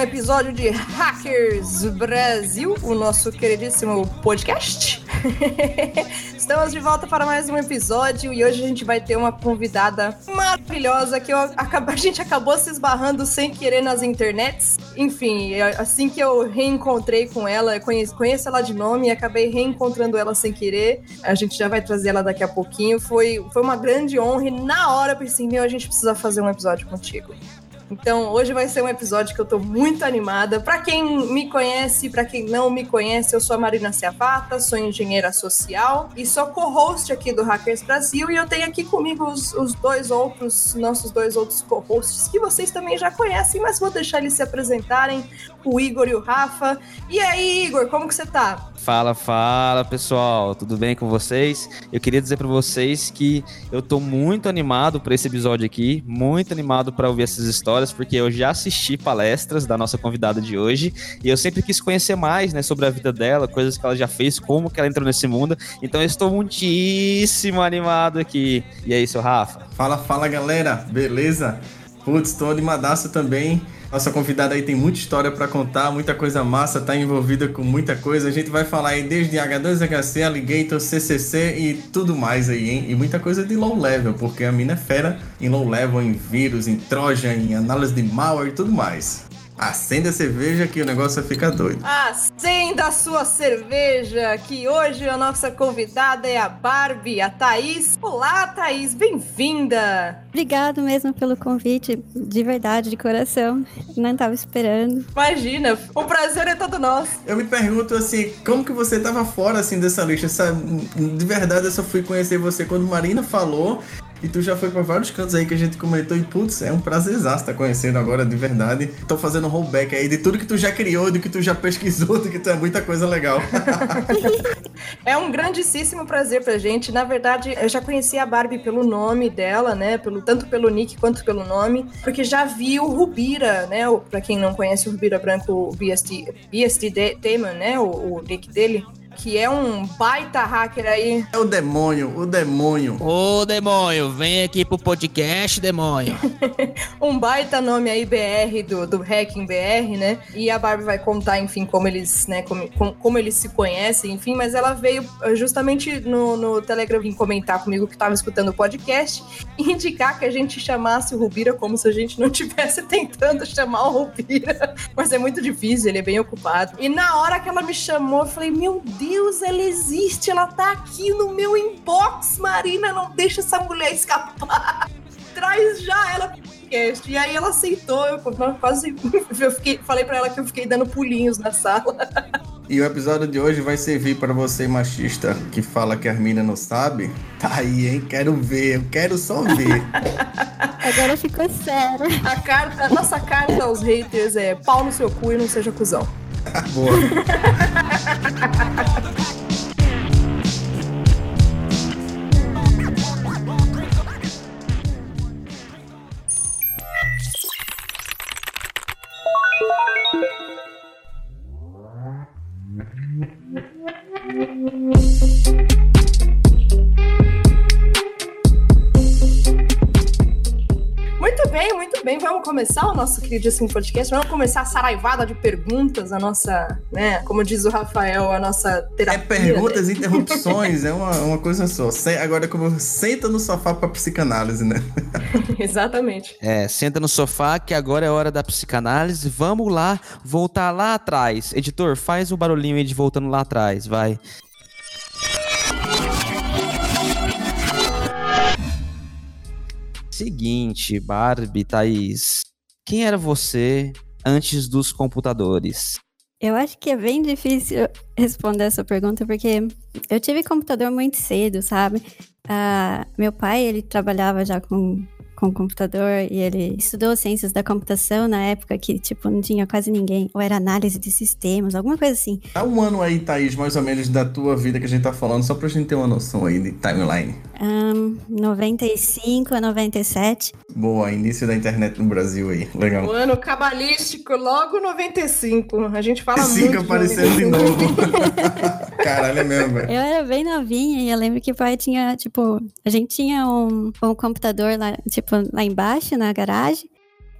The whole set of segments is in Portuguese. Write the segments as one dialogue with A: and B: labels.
A: um episódio de Hackers Brasil, o nosso queridíssimo podcast. Estamos de volta para mais um episódio e hoje a gente vai ter uma convidada maravilhosa que eu, a gente acabou se esbarrando sem querer nas internets. Enfim, assim que eu reencontrei com ela, conheço, conheço ela de nome e acabei reencontrando ela sem querer. A gente já vai trazer ela daqui a pouquinho. Foi, foi uma grande honra e na hora eu pensei, meu, a gente precisa fazer um episódio contigo. Então, hoje vai ser um episódio que eu tô muito animada. Para quem me conhece, para quem não me conhece, eu sou a Marina Ciavata, sou engenheira social e sou co-host aqui do Hackers Brasil. E eu tenho aqui comigo os, os dois outros, nossos dois outros co-hosts, que vocês também já conhecem, mas vou deixar eles se apresentarem, o Igor e o Rafa. E aí, Igor, como que você tá?
B: Fala, fala pessoal, tudo bem com vocês? Eu queria dizer para vocês que eu tô muito animado para esse episódio aqui, muito animado para ouvir essas histórias, porque eu já assisti palestras da nossa convidada de hoje e eu sempre quis conhecer mais, né, sobre a vida dela, coisas que ela já fez, como que ela entrou nesse mundo. Então eu estou muitíssimo animado aqui. E aí, seu Rafa?
C: Fala, fala galera, beleza? Putz, tô animadaço também. Nossa convidada aí tem muita história para contar, muita coisa massa, tá envolvida com muita coisa. A gente vai falar aí desde H2HC, Alligator, CCC e tudo mais aí, hein? E muita coisa de low level, porque a mina é fera em low level, em vírus, em trojan, em análise de malware e tudo mais. Acenda a cerveja que o negócio fica doido.
A: Acenda a sua cerveja, que hoje a nossa convidada é a Barbie, a Thaís. Olá, Thaís, bem-vinda!
D: Obrigado mesmo pelo convite, de verdade, de coração. Não estava esperando.
A: Imagina, o prazer é todo nosso.
C: Eu me pergunto assim, como que você estava fora assim dessa lista? De verdade, eu só fui conhecer você quando Marina falou e tu já foi para vários cantos aí que a gente comentou e, putz, é um prazer estar tá conhecendo agora de verdade. Tô fazendo um rollback aí de tudo que tu já criou, do que tu já pesquisou, do que tu é muita coisa legal.
A: é um grandíssimo prazer pra gente. Na verdade, eu já conheci a Barbie pelo nome dela, né? Pelo, tanto pelo nick quanto pelo nome, porque já vi o Rubira, né? O, pra quem não conhece o Rubira Branco, o BSD, BSD Demon, né? O, o nick dele que é um baita hacker aí.
C: É o demônio, o demônio.
B: Ô, demônio, vem aqui pro podcast, demônio.
A: um baita nome aí, BR, do, do Hacking BR, né? E a Barbie vai contar, enfim, como eles, né, como, como, como eles se conhecem, enfim, mas ela veio eh, justamente no, no Telegram vir comentar comigo que tava escutando o podcast e indicar que a gente chamasse o Rubira como se a gente não tivesse tentando chamar o Rubira. Mas é muito difícil, ele é bem ocupado. E na hora que ela me chamou, eu falei, meu Deus Deus, ela existe, ela tá aqui no meu inbox, Marina, não deixa essa mulher escapar. Traz já ela pro podcast. E aí ela aceitou, eu quase eu fiquei, falei para ela que eu fiquei dando pulinhos na sala.
C: E o episódio de hoje vai servir para você machista que fala que a mina não sabe. Tá aí, hein? Quero ver, eu quero só ver.
D: Agora ficou sério.
A: A carta, a nossa carta aos haters é pau no seu cu e não seja cuzão.
C: Boa.
A: Bem, vamos começar o nosso queridíssimo podcast. Vamos começar a saraivada de perguntas, a nossa, né? Como diz o Rafael, a nossa terapia.
C: É perguntas e né? interrupções, é uma, uma coisa só. Agora, como senta no sofá pra psicanálise, né?
A: Exatamente.
B: É, senta no sofá que agora é hora da psicanálise. Vamos lá, voltar lá atrás. Editor, faz o barulhinho aí de voltando lá atrás, vai. Seguinte, Barbie, Thaís. Quem era você antes dos computadores?
D: Eu acho que é bem difícil responder essa pergunta, porque eu tive computador muito cedo, sabe? Uh, meu pai, ele trabalhava já com com computador e ele estudou ciências da computação na época que, tipo, não tinha quase ninguém. Ou era análise de sistemas, alguma coisa assim.
C: Há um ano aí, Thaís, mais ou menos, da tua vida que a gente tá falando, só pra gente ter uma noção aí de timeline.
D: Um, 95 a 97.
C: Boa, início da internet no Brasil aí. Legal.
A: O ano cabalístico, logo 95. A gente fala Cinco muito.
C: aparecendo de novo. Caralho, é mesmo, velho.
D: Eu era bem novinha e eu lembro que o pai tinha, tipo, a gente tinha um, um computador lá, tipo, lá embaixo, na garagem.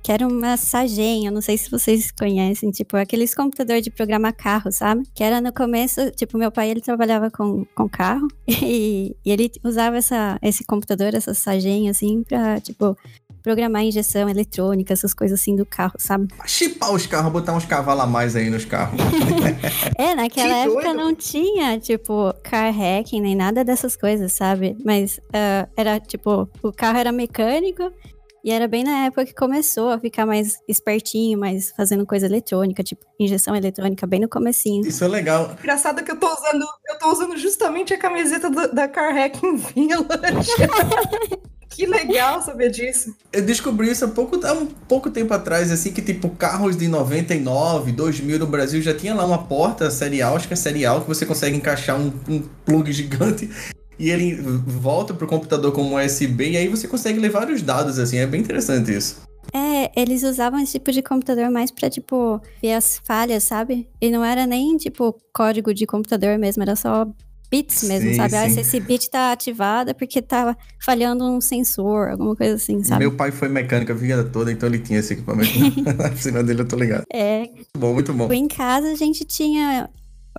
D: que era uma Sagenha, não sei se vocês conhecem, tipo, aqueles computadores de programar carro, sabe? Que era no começo, tipo, meu pai, ele trabalhava com, com carro e, e ele usava essa, esse computador, essa Sagenha, assim, pra, tipo, programar injeção eletrônica, essas coisas assim do carro, sabe?
C: Chipar os carros, botar uns cavalos a mais aí nos carros.
D: é, naquela que época doido. não tinha, tipo, car hacking nem nada dessas coisas, sabe? Mas uh, era, tipo, o carro era mecânico e era bem na época que começou a ficar mais espertinho, mais fazendo coisa eletrônica, tipo injeção eletrônica, bem no comecinho.
C: Isso é legal.
A: Engraçado que eu tô usando, eu tô usando justamente a camiseta do, da Car Hacking Village. Que legal saber disso.
C: Eu descobri isso há pouco, há um pouco tempo atrás, assim, que tipo, carros de 99, 2000 no Brasil já tinha lá uma porta serial, acho que é serial, que você consegue encaixar um, um plug gigante e ele volta pro computador como USB e aí você consegue levar os dados, assim, é bem interessante isso.
D: É, eles usavam esse tipo de computador mais pra, tipo, ver as falhas, sabe? E não era nem, tipo, código de computador mesmo, era só bits mesmo, sim, sabe? Ah, sim. Ah, se esse bit tá ativado é porque tá falhando um sensor, alguma coisa assim, sabe?
C: Meu pai foi mecânico a vida toda, então ele tinha esse equipamento. Na oficina dele eu tô ligado.
D: É.
C: Muito bom, muito bom.
D: Em casa a gente tinha,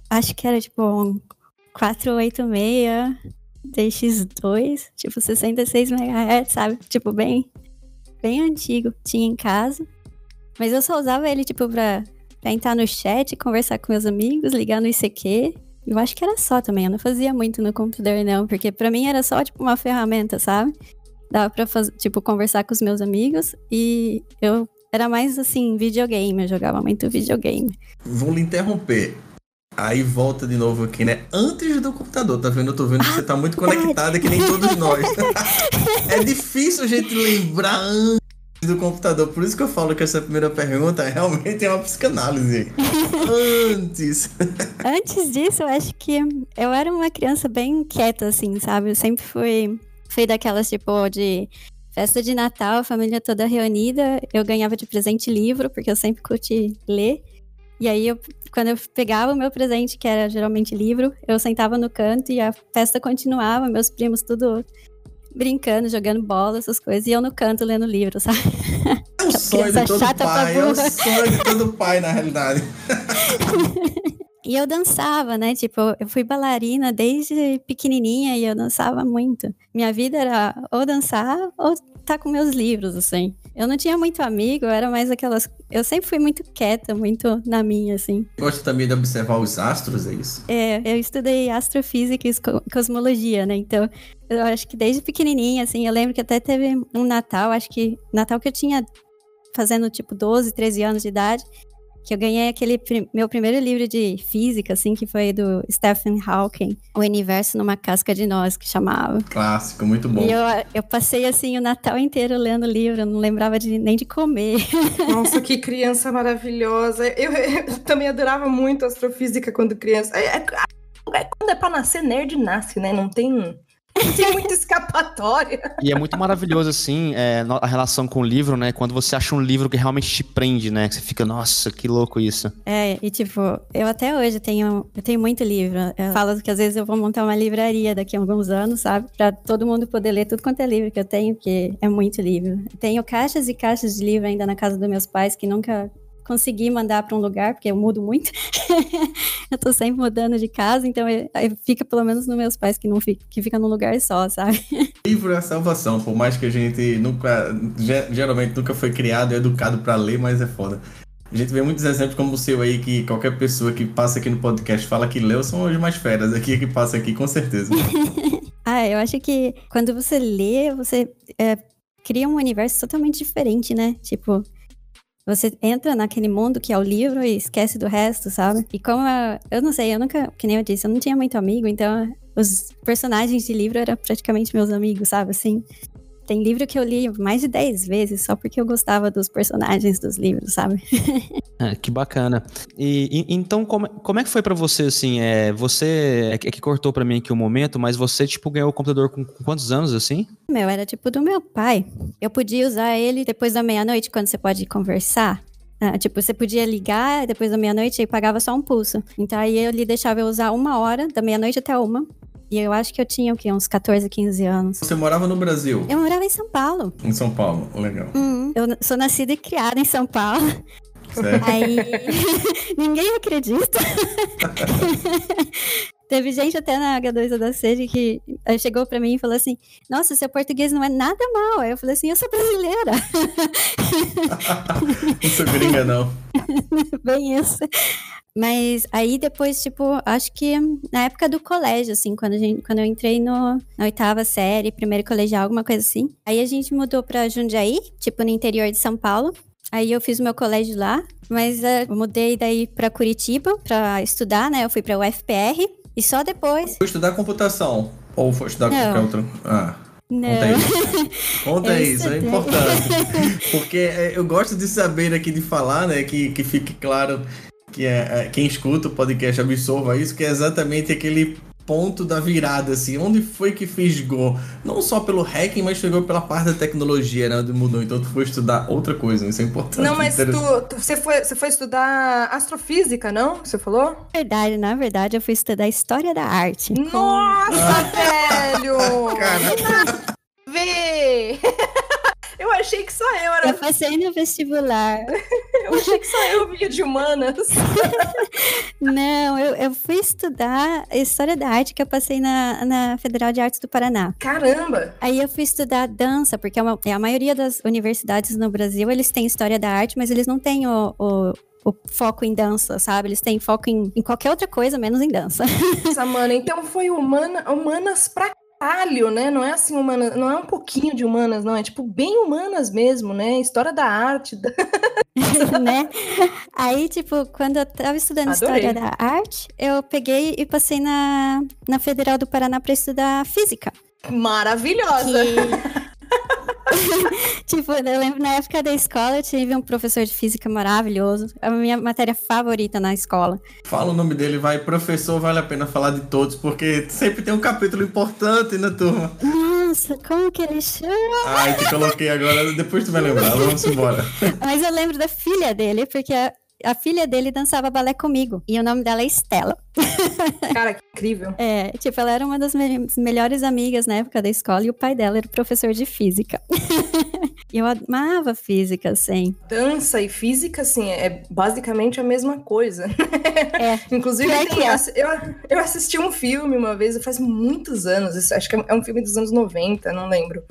D: acho que era tipo um 486 DX2, tipo 66 MHz, sabe? Tipo bem, bem antigo. Tinha em casa. Mas eu só usava ele, tipo, pra, pra entrar no chat, conversar com meus amigos, ligar no ICQ eu acho que era só também, eu não fazia muito no computador, não, porque para mim era só, tipo, uma ferramenta, sabe? Dava pra, fazer, tipo, conversar com os meus amigos e eu era mais, assim, videogame, eu jogava muito videogame.
C: Vou lhe interromper. Aí volta de novo aqui, né? Antes do computador, tá vendo? Eu tô vendo que você tá muito conectada, que nem todos nós. é difícil a gente lembrar antes do computador. Por isso que eu falo que essa primeira pergunta realmente é uma psicanálise. Antes.
D: Antes disso, eu acho que eu era uma criança bem quieta, assim, sabe? Eu sempre fui, fui daquelas, tipo, de festa de Natal, a família toda reunida. Eu ganhava de presente livro, porque eu sempre curti ler. E aí, eu, quando eu pegava o meu presente, que era geralmente livro, eu sentava no canto e a festa continuava, meus primos tudo brincando, jogando bola, essas coisas, e eu no canto lendo livro, sabe?
C: É o sonho de todo pai, é o sonho de todo pai, na realidade.
D: E eu dançava, né? Tipo, eu fui bailarina desde pequenininha e eu dançava muito. Minha vida era ou dançar ou estar tá com meus livros, assim. Eu não tinha muito amigo, eu era mais aquelas. Eu sempre fui muito quieta, muito na minha, assim.
C: Gosta também de observar os astros, é isso?
D: É, eu estudei astrofísica e cosmologia, né? Então, eu acho que desde pequenininha, assim, eu lembro que até teve um Natal, acho que Natal que eu tinha fazendo tipo 12, 13 anos de idade, que eu ganhei aquele meu primeiro livro de física, assim, que foi do Stephen Hawking, O Universo numa Casca de Nós, que chamava.
C: Clássico, muito bom.
D: E eu, eu passei, assim, o Natal inteiro lendo o livro, eu não lembrava de, nem de comer.
A: Nossa, que criança maravilhosa. Eu, eu também adorava muito astrofísica quando criança. É, é, é, quando é pra nascer, nerd nasce, né? Não tem tem muita escapatória.
B: E é muito maravilhoso, assim, é, a relação com o livro, né? Quando você acha um livro que realmente te prende, né? Que você fica, nossa, que louco isso.
D: É, e tipo, eu até hoje tenho, eu tenho muito livro. Eu falo que às vezes eu vou montar uma livraria daqui a alguns anos, sabe? Pra todo mundo poder ler tudo quanto é livro que eu tenho, porque é muito livro. Tenho caixas e caixas de livro ainda na casa dos meus pais que nunca consegui mandar para um lugar, porque eu mudo muito. eu tô sempre mudando de casa, então eu fica pelo menos nos meus pais que não fica, que fica num lugar só, sabe?
C: Livro é a salvação, por mais que a gente nunca, geralmente nunca foi criado e educado para ler, mas é foda. A gente vê muitos exemplos como o seu aí, que qualquer pessoa que passa aqui no podcast fala que leu, são os mais feras aqui que passa aqui, com certeza.
D: ah, eu acho que quando você lê, você é, cria um universo totalmente diferente, né? Tipo, você entra naquele mundo que é o livro e esquece do resto, sabe? E como eu, eu não sei, eu nunca, que nem eu disse, eu não tinha muito amigo, então os personagens de livro eram praticamente meus amigos, sabe? Assim, tem livro que eu li mais de 10 vezes só porque eu gostava dos personagens dos livros, sabe?
B: é, que bacana. E, e, então, como, como é que foi para você, assim? É, você. É que, é cortou para mim aqui o um momento, mas você, tipo, ganhou o computador com, com, quantos anos, assim?
D: Meu, era tipo do meu pai. Eu podia usar ele depois da meia-noite, quando você pode conversar. Ah, tipo, você podia ligar depois da meia-noite e pagava só um pulso. Então aí ele deixava eu usar uma hora, da meia-noite até uma E eu acho que eu tinha o quê? Uns 14, 15 anos.
C: Você morava no Brasil?
D: Eu morava em São Paulo.
C: Em São Paulo, legal.
D: Uhum. Eu sou nascida e criada em São Paulo.
C: Certo.
D: Aí ninguém acredita. Teve gente até na H2 da Sede que chegou pra mim e falou assim: Nossa, seu português não é nada mal. Aí eu falei assim: Eu sou brasileira.
C: não sou gringa, não.
D: Bem isso. Mas aí depois, tipo, acho que na época do colégio, assim, quando, a gente, quando eu entrei no, na oitava série, primeiro colegial, alguma coisa assim. Aí a gente mudou pra Jundiaí, tipo, no interior de São Paulo. Aí eu fiz o meu colégio lá, mas uh, eu mudei daí pra Curitiba pra estudar, né? Eu fui pra UFPR e só depois.
C: Foi estudar computação? Ou foi estudar
D: Não.
C: qualquer outro? Ah.
D: Não.
C: Conta isso. Conta isso, é importante. Porque é, eu gosto de saber aqui, de falar, né? Que, que fique claro que é, é, quem escuta o podcast absorva isso, que é exatamente aquele ponto da virada, assim. Onde foi que fisgou? Não só pelo hacking, mas chegou pela parte da tecnologia, né? Onde mudou. Então tu foi estudar outra coisa, isso é importante.
A: Não, mas tu, tu- você, foi, você foi estudar astrofísica, não? Você falou?
D: verdade, na verdade, eu fui estudar História da Arte. com-
A: Nossa, velho! Vê! Eu achei que só eu
D: Eu
A: era.
D: passei no vestibular.
A: Eu achei que só eu via de humanas.
D: Não, eu, eu fui estudar História da Arte que eu passei na, na Federal de Artes do Paraná.
A: Caramba!
D: Aí eu fui estudar dança, porque é uma- é a maioria das universidades no Brasil, eles têm História da Arte, mas eles não têm o... o- o foco em dança, sabe? Eles têm foco em, em qualquer outra coisa, menos em dança.
A: Nossa, mano, então foi humana, humanas pra caralho, né? Não é assim, humanas, não é um pouquinho de humanas, não. É tipo bem humanas mesmo, né? História da arte. da-
D: né? Aí, tipo, quando eu tava estudando
A: Adorei.
D: História da Arte, eu peguei e passei na, na Federal do Paraná pra estudar Física.
A: Maravilhosa!
D: tipo, eu lembro na época da escola eu tive um professor de física maravilhoso. A minha matéria favorita na escola.
C: fala o nome dele, vai. Professor, vale a pena falar de todos, porque sempre tem um capítulo importante na turma.
D: Nossa, como que ele chama?
C: Ai, te coloquei agora, depois tu vai lembrar. Vamos embora.
D: Mas eu lembro da filha dele, porque a, filha dele dançava balé comigo. E o nome dela é Estela.
A: Cara, que incrível.
D: É, tipo, ela era uma das me- melhores amigas na época da escola e o pai dela era professor de física. e eu amava física, assim.
A: Dança e física, assim, é basicamente a mesma coisa.
D: É.
A: Inclusive, tem-
D: é.
A: assi- eu, eu assisti um filme uma vez, faz muitos anos, acho que é um filme dos anos 90, não lembro.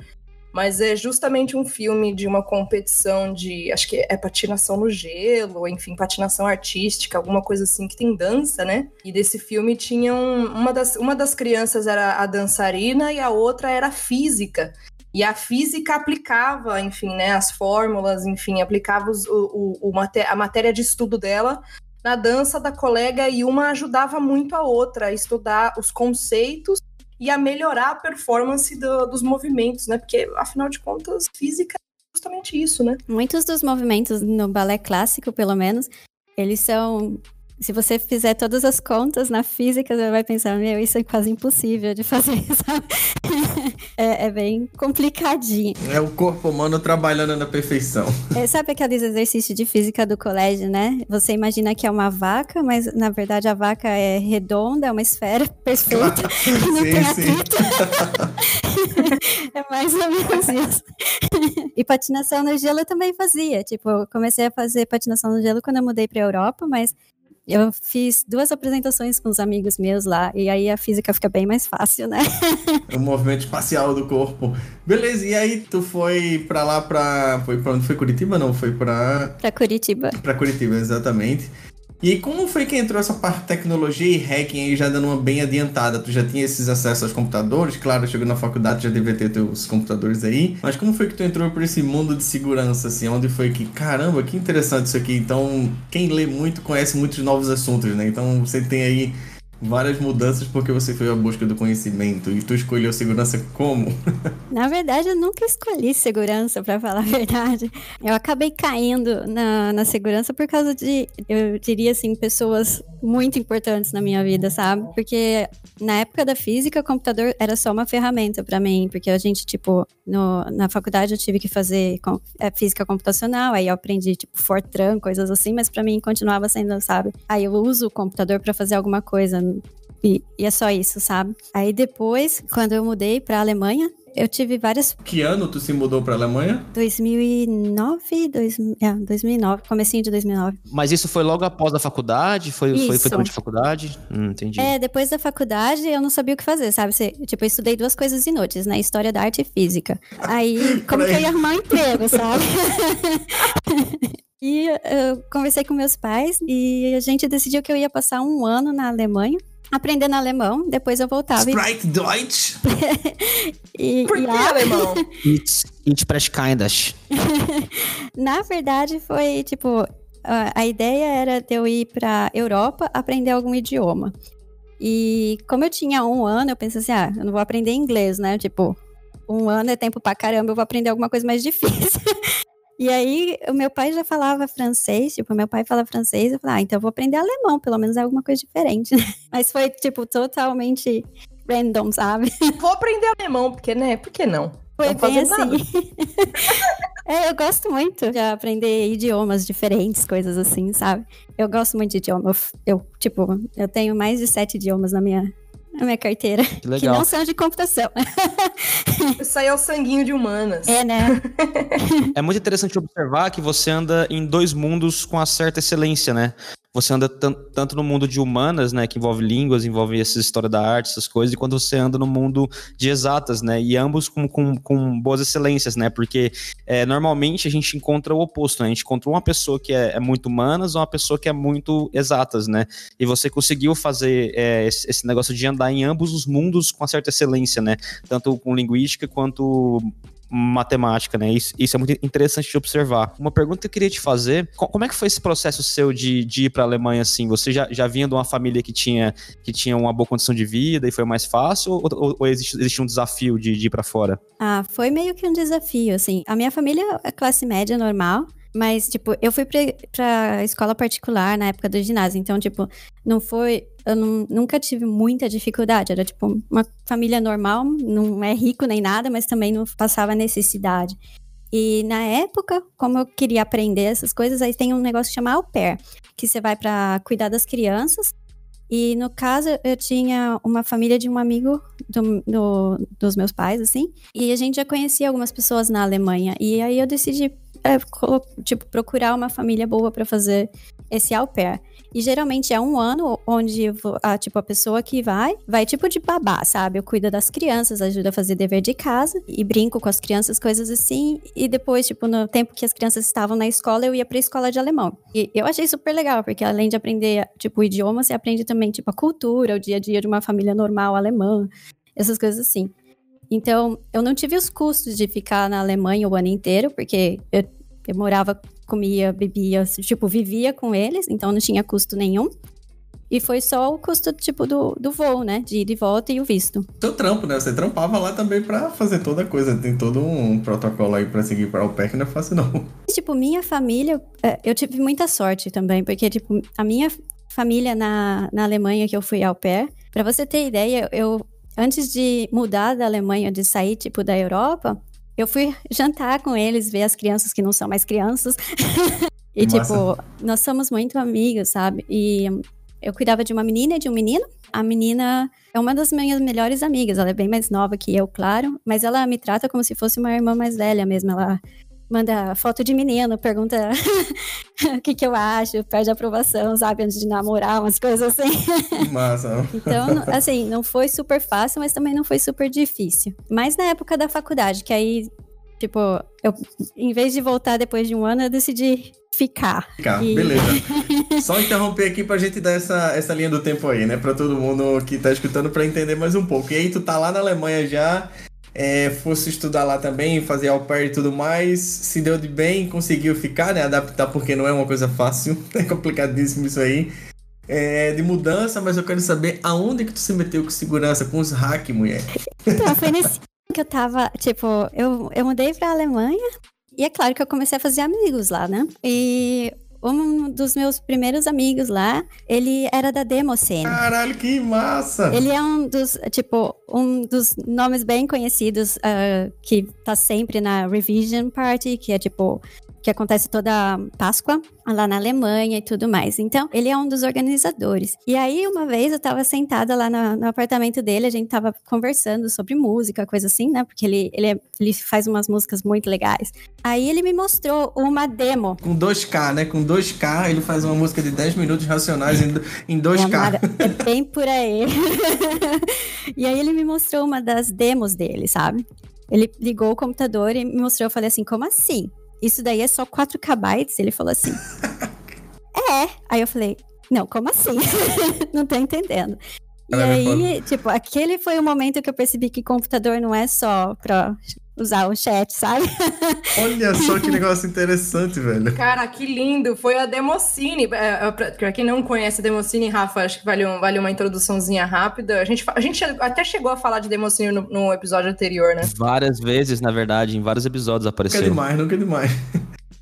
A: Mas é justamente um filme de uma competição de, acho que é patinação no gelo, enfim, patinação artística, alguma coisa assim, que tem dança, né? E desse filme tinha um- uma, das, uma das crianças era a dançarina e a outra era a física. E a física aplicava, enfim, né, as fórmulas, enfim, aplicava os- o, o- a matéria de estudo dela na dança da colega e uma ajudava muito a outra a estudar os conceitos e a melhorar a performance do- dos movimentos, né? Porque, afinal de contas, física é justamente isso, né?
D: Muitos dos movimentos no balé clássico, pelo menos, eles são. Se você fizer todas as contas na física, você vai pensar, meu, isso é quase impossível de fazer, sabe? É, é bem complicadinho.
C: É o corpo humano trabalhando na perfeição.
D: É, sabe aqueles exercícios de física do colégio, né? Você imagina que é uma vaca, mas na verdade a vaca é redonda, é uma esfera perfeita, não
C: Sim,
D: tem atrito. é mais ou menos isso. e patinação no gelo eu também fazia. Tipo, eu comecei a fazer patinação no gelo quando eu mudei pra Europa, mas eu fiz duas apresentações com os amigos meus lá, e aí a física fica bem mais fácil, né?
C: o movimento espacial do corpo. Beleza, e aí tu foi pra lá pra. Foi pra onde? Foi Curitiba? Não, foi pra.
D: pra Curitiba.
C: Pra Curitiba, exatamente. E como foi que entrou essa parte de tecnologia e hacking aí já dando uma bem adiantada? Tu já tinha esses acessos aos computadores? Claro, chegou na faculdade, já devia ter teus computadores aí. Mas como foi que tu entrou por esse mundo de segurança, assim? Onde foi que, caramba, que interessante isso aqui. Então, quem lê muito conhece muitos novos assuntos, né? Então você tem aí várias mudanças porque você foi à busca do conhecimento. E tu escolheu segurança como?
D: Na verdade, eu nunca escolhi segurança, pra falar a verdade. Eu acabei caindo na, na segurança por causa de, eu diria assim, pessoas muito importantes na minha vida, sabe? Porque na época da física, o computador era só uma ferramenta pra mim, porque a gente, tipo, no- na faculdade eu tive que fazer com- é, física computacional, aí eu aprendi, tipo, Fortran, coisas assim, mas pra mim continuava sendo, sabe? Aí eu uso o computador pra fazer alguma coisa e, e é só isso, sabe? Aí depois, quando eu mudei pra Alemanha, eu tive várias.
C: Que ano tu se mudou pra Alemanha?
D: 2009, dois, é, 2009, comecinho de 2009.
B: Mas isso foi logo após a faculdade? Foi, foi,
D: Isso.
B: foi durante a faculdade? Hum, entendi.
D: É, depois da faculdade eu não sabia o que fazer, sabe? Você- tipo, eu estudei duas coisas inúteis, né? História da arte e física. Aí, como que eu ia arrumar um emprego, sabe? e eu conversei com meus pais e a gente decidiu que eu ia passar um ano na Alemanha. Aprendendo alemão, depois eu voltava. E,
C: Sprite Deutsch?
D: e,
A: Por
D: e
A: que,
D: a-
A: alemão?
B: It's, it's Prashkindas.
D: Na verdade, foi tipo. A, a ideia era de eu ir pra Europa aprender algum idioma. E como eu tinha um ano, eu pensei assim: ah, eu não vou aprender inglês, né? Tipo, um ano é tempo pra caramba, eu vou aprender alguma coisa mais difícil. E aí, o meu pai já falava francês, tipo, meu pai fala francês, eu falei, ah, então eu vou aprender alemão, pelo menos é alguma coisa diferente. Mas foi, tipo, totalmente random, sabe?
A: Vou aprender alemão, porque, né? Por que não?
D: Foi
A: Não
D: bem assim. é, eu gosto muito de aprender idiomas diferentes, coisas assim, sabe? Eu gosto muito de idioma. Eu, eu, tipo, eu tenho mais de sete idiomas na minha, na minha carteira.
B: Que
D: Que
B: legal.
D: não são de computação.
A: Isso aí é o sanguinho de humanas.
D: É, né?
B: É muito interessante observar que você anda em dois mundos com uma certa excelência, né? Você anda tan- tanto no mundo de humanas, né, que envolve línguas, envolve essa história da arte, essas coisas, e quando você anda no mundo de exatas, né, e ambos com, com, com boas excelências, né, porque é, normalmente a gente encontra o oposto, né, a gente encontra uma pessoa que é, é muito humanas ou uma pessoa que é muito exatas, né, e você conseguiu fazer é, esse negócio de andar em ambos os mundos com uma certa excelência, né, tanto com linguística quanto matemática, né? Isso, isso é muito interessante de observar. Uma pergunta que eu queria te fazer: co- como é que foi esse processo seu de, de ir para a Alemanha assim? Você já, já vinha de uma família que tinha, que tinha uma boa condição de vida e foi mais fácil? Ou, ou, ou existe, existe um desafio de, de ir para fora?
D: Ah, foi meio que um desafio, assim. A minha família é classe média normal, mas, tipo, eu fui pra, escola particular na época do ginásio, então, tipo, não foi. Eu não- nunca tive muita dificuldade. Era, tipo, uma família normal, não é rico nem nada, mas também não passava necessidade. E na época, como eu queria aprender essas coisas, aí tem um negócio que chama pair, que você vai pra cuidar das crianças. E no caso, eu tinha uma família de um amigo do- do- dos meus pais, assim. E a gente já conhecia algumas pessoas na Alemanha. E aí eu decidi, é, tipo, procurar uma família boa para fazer esse au pair. E geralmente é um ano onde a, tipo, a pessoa que vai, vai tipo de babá, sabe? Eu cuido das crianças, ajudo a fazer dever de casa e brinco com as crianças, coisas assim. E depois, tipo, no tempo que as crianças estavam na escola, eu ia pra escola de alemão. E eu achei super legal, porque além de aprender, tipo, o idioma, você aprende também, tipo, a cultura, o dia a dia de uma família normal alemã, essas coisas assim. Então, eu não tive os custos de ficar na Alemanha o ano inteiro, porque eu, eu morava, comia, bebia, tipo, vivia com eles, então não tinha custo nenhum. E foi só o custo, tipo, do, do voo, né? De ir e volta e o visto.
C: Seu trampo, né? Você trampava lá também pra fazer toda a coisa. Tem todo um protocolo aí pra seguir para o PEC, não é fácil não.
D: Tipo, minha família, é, eu tive muita sorte também, porque, tipo, a minha família na, na Alemanha que eu fui ao pé, pra você ter ideia, eu, antes de mudar da Alemanha, de sair, tipo, da Europa, eu fui jantar com eles, ver as crianças que não são mais crianças. e,
C: Que massa.
D: tipo, nós somos muito amigos, sabe? E eu cuidava de uma menina e de um menino. A menina é uma das minhas melhores amigas. Ela é bem mais nova que eu, claro. Mas ela me trata como se fosse uma irmã mais velha mesmo. Ela manda foto de menino, pergunta o que, que eu acho, pede aprovação, sabe? Antes de namorar, umas coisas assim.
C: Massa.
D: Então, assim, não foi super fácil, mas também não foi super difícil. Mas na época da faculdade, que aí, tipo, eu, em vez de voltar depois de um ano, eu decidi ficar.
C: Cá,
D: E-
C: beleza. Só interromper aqui pra gente dar essa, essa linha do tempo aí, né? Pra todo mundo que tá escutando pra entender mais um pouco. E aí, tu tá lá na Alemanha já, é, fosse estudar lá também, fazer au pair e tudo mais, se deu de bem, conseguiu ficar, né? Adaptar, porque não é uma coisa fácil, é complicadíssimo isso aí. É, de mudança, mas eu quero saber aonde que tu se meteu com segurança, com os hack, mulher.
D: Então, foi nesse que eu tava, tipo, eu, eu mudei pra Alemanha e é claro que eu comecei a fazer amigos lá, né? E um dos meus primeiros amigos lá, ele era da Demoscene.
C: Caralho, que massa!
D: Ele é um dos, tipo, um dos nomes bem conhecidos ah, que tá sempre na Revision Party, que é tipo que acontece toda Páscoa lá na Alemanha e tudo mais. Então, ele é um dos organizadores. E aí, uma vez, eu tava sentada lá no, no apartamento dele, a gente tava conversando sobre música, coisa assim, né? Porque ele, ele, é, ele faz umas músicas muito legais. Aí ele me mostrou uma demo.
C: Com 2K, né? Com 2K, ele faz uma música de 10 minutos racionais em, em 2K.
D: É, é bem por aí. e aí ele me mostrou uma das demos dele, sabe? Ele ligou o computador e me mostrou, eu falei assim, como assim? Isso daí é só 4 KB? Ele falou assim. é. Aí eu falei, não, como assim? não tô entendendo. E aí, tipo, aquele foi o momento que eu percebi que computador não é só pra usar o chat, sabe?
C: Olha só que negócio interessante, velho.
A: Cara, que lindo. Foi a Democine. É, é, pra quem não conhece a Democine, Rafa, acho que vale, um, vale uma introduçãozinha rápida. A gente, a gente até chegou a falar de Democine no, no episódio anterior, né?
B: Várias vezes, na verdade, em vários episódios apareceu.
C: Nunca é demais, nunca é demais.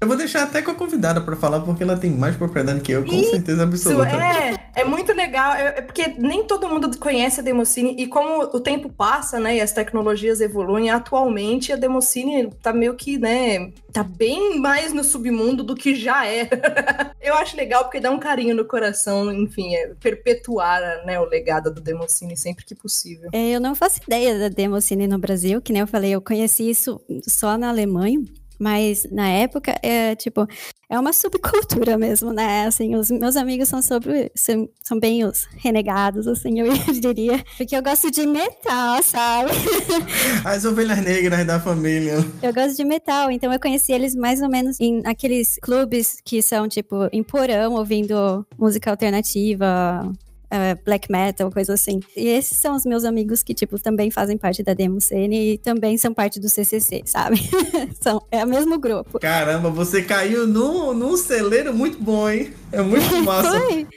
C: Eu vou deixar até com a convidada para falar, porque ela tem mais propriedade que eu, com Isso, certeza absoluta.
A: É, é muito legal, é, é, porque nem todo mundo conhece a Democine, e como o tempo passa, né, e as tecnologias evoluem, atualmente a Democine tá meio que, né, tá bem mais no submundo do que já era. eu acho legal porque dá um carinho no coração, enfim, é perpetuar, né, o legado do Democine sempre que possível.
D: É, eu não faço ideia da Democine no Brasil, que nem eu falei, eu conheci isso só na Alemanha, mas na época, é tipo, é uma subcultura mesmo, né? Assim, os meus amigos são sobre. São, bem os renegados, assim, eu diria. Porque eu gosto de metal, sabe?
C: As ovelhas negras da família.
D: Eu gosto de metal, então eu conheci eles mais ou menos em aqueles clubes que são, tipo, em porão, ouvindo música alternativa, uh, black metal, coisa assim. E esses são os meus amigos que, tipo, também fazem parte da Demo Scene e também são parte do CCC, sabe? são, é o mesmo grupo.
C: Caramba, você caiu num, num celeiro muito bom, hein? É muito massa.
D: Foi.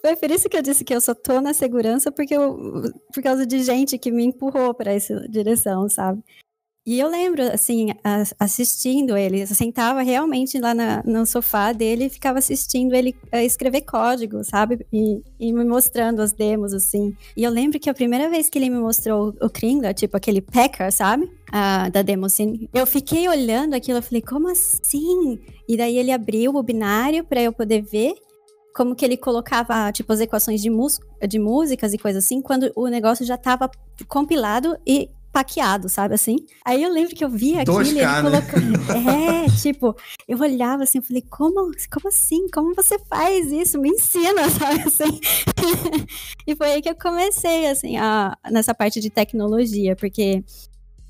D: Foi por isso que eu disse que eu só tô na segurança, porque eu, por causa de gente que me empurrou para essa direção, sabe? E eu lembro, assim, assistindo ele, eu sentava realmente lá na, no sofá dele e ficava assistindo ele eh, escrever código, sabe? E, e, me mostrando as demos, assim. E eu lembro que a primeira vez que ele me mostrou o Kringler, tipo aquele Packer, sabe? Ah, da assim, eu fiquei olhando aquilo, eu falei, como assim? E daí ele abriu o binário para eu poder ver como que ele colocava, tipo, as equações de, de músicas e coisas assim, quando o negócio já estava compilado e paqueado, sabe assim? Aí eu lembro que eu vi aquilo e ele né? colocando. É, tipo, eu olhava assim, eu falei, como, como assim? Como você faz isso? Me ensina, sabe assim? e foi aí que eu comecei, assim, a, nessa parte de tecnologia, porque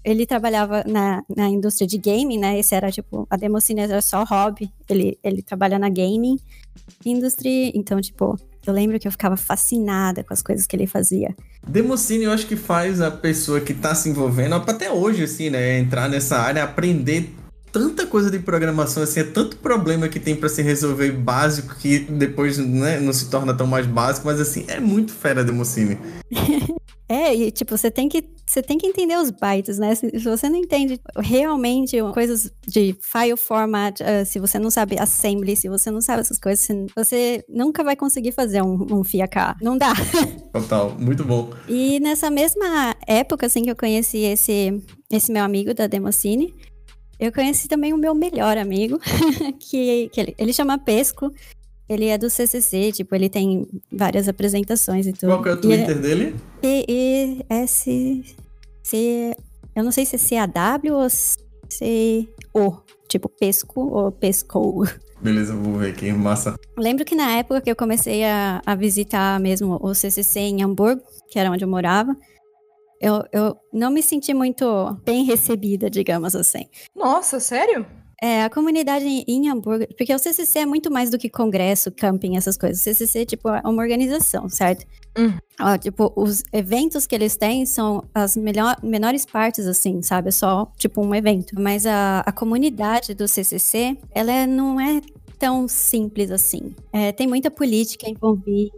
D: ele trabalhava na, na indústria de gaming, né? Esse era, tipo, a Democine era só hobby. Ele, ele trabalha na gaming industry, então, tipo, eu lembro que eu ficava fascinada com as coisas que ele fazia.
C: Democine, eu acho que faz a pessoa que tá se envolvendo, até hoje, assim, né? Entrar nessa área, aprender tanta coisa de programação, assim, é tanto problema que tem para se resolver básico que depois né, não se torna tão mais básico, mas assim, é muito fera Democine.
D: É, e tipo, você tem que você tem que entender os bytes, né? Se, você não entende realmente coisas de file format, uh, se você não sabe assembly, se você não sabe essas coisas, você nunca vai conseguir fazer um, um FIAK. Não dá.
C: Total, muito bom.
D: E nessa mesma época, assim, que eu conheci esse, esse meu amigo da Democine, eu conheci também o meu melhor amigo, que, que ele, ele chama Pesco. Ele é do CCC, tipo, ele tem várias apresentações e tudo.
C: Qual que é o Twitter ele... dele?
D: P-E-S-C... Eu não sei se é C-A-W ou C-O. Tipo, pesco ou pesco.
C: Beleza, vou ver aqui, massa.
D: Lembro que na época que eu comecei a, a visitar mesmo o CCC em Hamburgo, que era onde eu morava, eu, eu não me senti muito bem recebida, digamos assim.
A: Nossa, sério?
D: É, a comunidade em Hamburgo, porque o CCC é muito mais do que congresso, camping, essas coisas. O CCC, tipo, é uma organização, certo? Hum. Ó, tipo, os eventos que eles têm são as melhor, menores partes, assim, sabe? É só, tipo, um evento. Mas a, a comunidade do CCC, ela é, não é tão simples assim. É, tem muita política envolvida.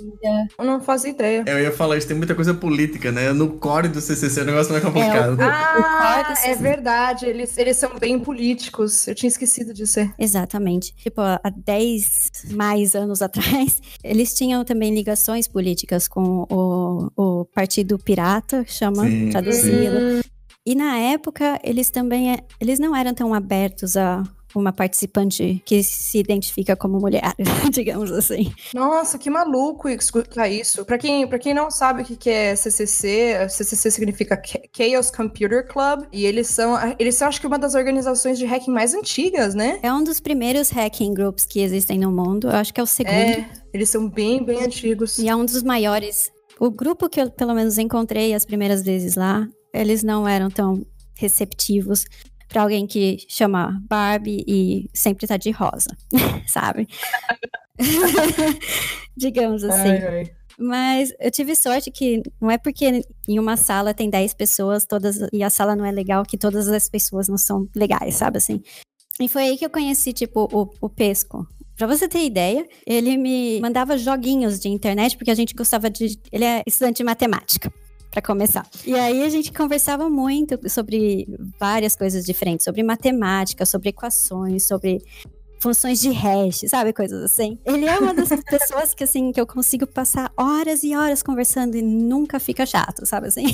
A: Eu não faço ideia.
C: Eu ia falar isso, tem muita coisa política, né? No core do CCC o negócio mais complicado.
A: É, o, ah, o é verdade. Eles, eles são bem políticos. Eu tinha esquecido de ser.
D: Exatamente. Tipo, há 10 mais anos atrás, eles tinham também ligações políticas com o, o Partido Pirata, chama, traduzido. E na época, eles também, eles não eram tão abertos a uma participante que se identifica como mulher, digamos assim.
A: Nossa, que maluco escutar isso. Para quem, pra quem não sabe o que é CCC, CCC significa Chaos Computer Club, e eles são, eles são acho que uma das organizações de hacking mais antigas, né?
D: É um dos primeiros hacking groups que existem no mundo, eu acho que é o segundo. É,
A: eles são bem, bem antigos.
D: E é um dos maiores. O grupo que eu, pelo menos, encontrei as primeiras vezes lá, eles não eram tão receptivos para alguém que chama Barbie e sempre tá de rosa, sabe? Digamos assim. Ai, ai. Mas eu tive sorte que não é porque em uma sala tem 10 pessoas todas e a sala não é legal que todas as pessoas não são legais, sabe assim? E foi aí que eu conheci, tipo, o, o Pesco. Pra você ter ideia, ele me mandava joguinhos de internet, porque a gente gostava de. Ele é estudante de matemática para começar. E aí a gente conversava muito sobre várias coisas diferentes, sobre matemática, sobre equações, sobre funções de hash, sabe? Coisas assim. Ele é uma das pessoas que, assim, que eu consigo passar horas e horas conversando e nunca fica chato, sabe assim?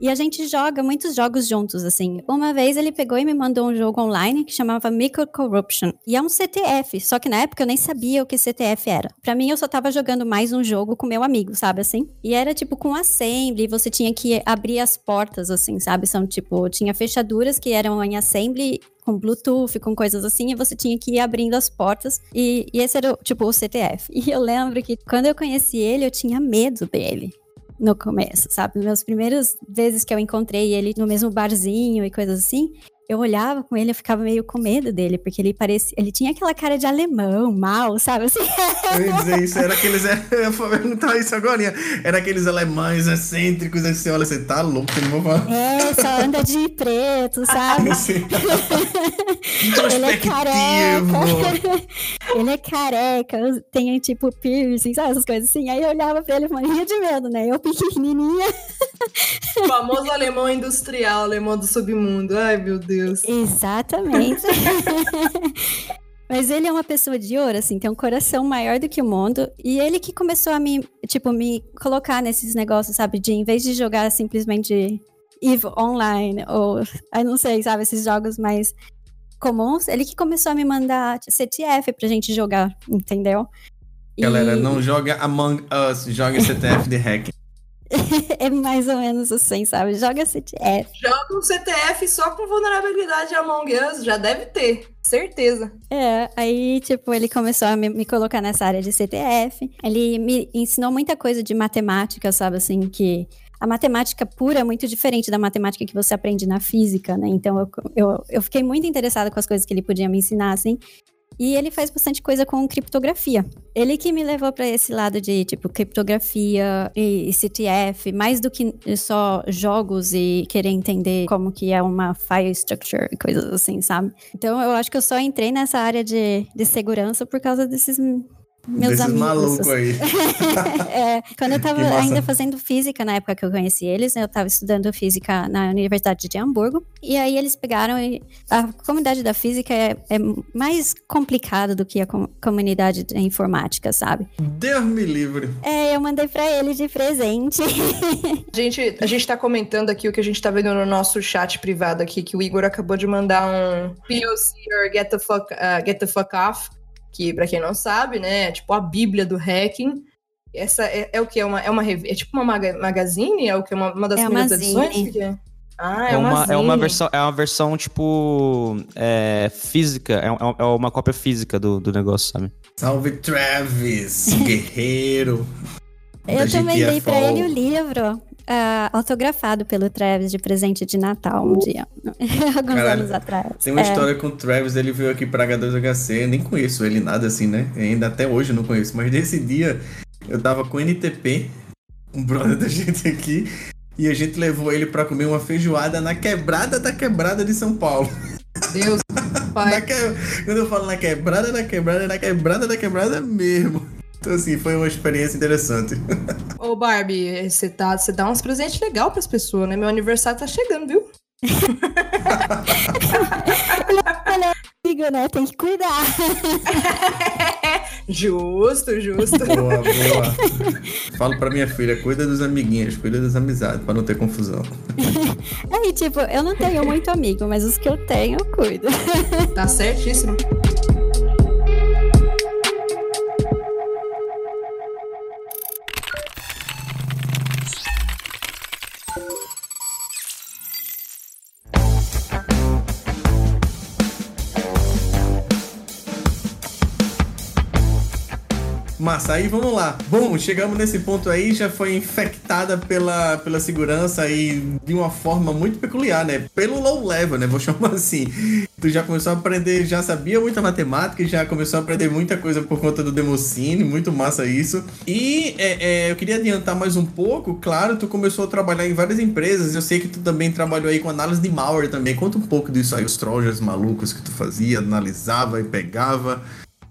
D: E a gente joga muitos jogos juntos, assim. Uma vez ele pegou e me mandou um jogo online que chamava Micro Corruption. E é um CTF, só que na época eu nem sabia o que CTF era. Para mim, eu só tava jogando mais um jogo com meu amigo, sabe assim? E era tipo com assembly, você tinha que abrir as portas, assim, sabe? São tipo, tinha fechaduras que eram em assembly com Bluetooth, com coisas assim, e você tinha que ir abrindo as portas. E, e esse era, tipo, o CTF. E eu lembro que quando eu conheci ele, eu tinha medo dele no começo, sabe? Meus primeiras vezes que eu encontrei ele no mesmo barzinho e coisas assim, eu olhava com ele, eu ficava meio com medo dele, porque ele parecia. Ele tinha aquela cara de alemão, mal, sabe? Assim.
C: Eu ia dizer isso, era aqueles. Eu ia perguntar isso agora. Era aqueles alemães excêntricos, assim, olha, você tá louco, não vou falar.
D: É, só anda de preto, sabe? ele é careca. ele é careca, tem tipo piercing, sabe? Essas coisas assim. Aí eu olhava pra ele e morria de medo, né? Eu pequenininha.
A: O famoso alemão industrial, alemão do submundo. Ai, meu Deus. Deus.
D: Exatamente. Mas ele é uma pessoa de ouro, assim, tem um coração maior do que o mundo. E ele que começou a me, tipo, me colocar nesses negócios, sabe? De em vez de jogar simplesmente EVE Online, ou, eu não sei, sabe? Esses jogos mais comuns, ele que começou a me mandar CTF pra gente jogar, entendeu?
C: Galera, e... não joga Among Us, joga CTF de hack.
D: é mais ou menos assim, sabe? Joga CTF.
A: Joga um CTF só com vulnerabilidade Among Us, já deve ter, certeza.
D: É, aí, tipo, ele começou a me, me, colocar nessa área de CTF. Ele me ensinou muita coisa de matemática, sabe? Assim, que a matemática pura é muito diferente da matemática que você aprende na física, né? Então, eu, eu, eu fiquei muito interessada com as coisas que ele podia me ensinar, assim. E ele faz bastante coisa com criptografia. Ele que me levou para esse lado de, tipo, criptografia e, CTF, mais do que só jogos e querer entender como que é uma file structure e coisas assim, sabe? Então eu acho que eu só entrei nessa área de, de segurança por causa desses meus Desses amigos. malucos aí. é, quando eu tava ainda fazendo física, na época que eu conheci eles, eu tava estudando física na Universidade de Hamburgo, e aí eles pegaram e a comunidade da física é, é mais complicada do que a com comunidade da informática, sabe?
C: Deus me livre.
D: É, eu mandei pra eles de presente.
A: a, gente, a gente tá comentando aqui o que a gente tá vendo no nosso chat privado aqui, que o Igor acabou de mandar um POC or Get the Fuck, uh, get the fuck Off que para quem não sabe, né, é tipo a bíblia do hacking. Essa é, é o que? É uma, é uma é tipo uma maga, magazine? É o que? Uma, uma das é primeiras edições?
B: Ah, é, é uma, é uma versão, é uma versão tipo é, física, é, é, é uma cópia física do, do negócio, sabe?
C: Salve Travis, guerreiro.
D: Eu também dei pra ele o livro uh, autografado pelo Travis de presente de Natal um dia, alguns Caralho, anos atrás.
C: Tem uma é. história com o Travis, ele veio aqui pra H2HC, nem conheço ele nada assim, né? Ainda até hoje não conheço, mas nesse dia eu tava com o NTP, um brother da gente aqui, e a gente levou ele para comer uma feijoada na quebrada da quebrada de São Paulo.
A: Deus, pai.
C: Que... Quando eu falo na quebrada da quebrada, é na quebrada da quebrada mesmo. Então, assim, foi uma experiência interessante.
A: Ô, Barbie, você tá, você dá uns presentes legais pras pessoas, né? Meu aniversário tá chegando, viu?
D: amigo, né? Tem que cuidar.
A: justo, justo.
C: Boa, boa. Falo pra minha filha, cuida dos amiguinhos, cuida das amizades, pra não ter confusão.
D: Aí, tipo, eu não tenho muito amigo, mas os que eu tenho, eu cuido.
A: Tá certíssimo.
C: Massa, aí vamos lá. Bom, chegamos nesse ponto aí, já foi infectada pela, pela segurança aí de uma forma muito peculiar, né? Pelo low level, né? Vou chamar assim. Tu já começou a aprender, já sabia muita matemática, já começou a aprender muita coisa por conta do Democine, muito massa isso. E é, é, eu queria adiantar mais um pouco, claro, tu começou a trabalhar em várias empresas, eu sei que tu também trabalhou aí com análise de malware também. Conta um pouco disso aí, os trojans malucos que tu fazia, analisava e pegava.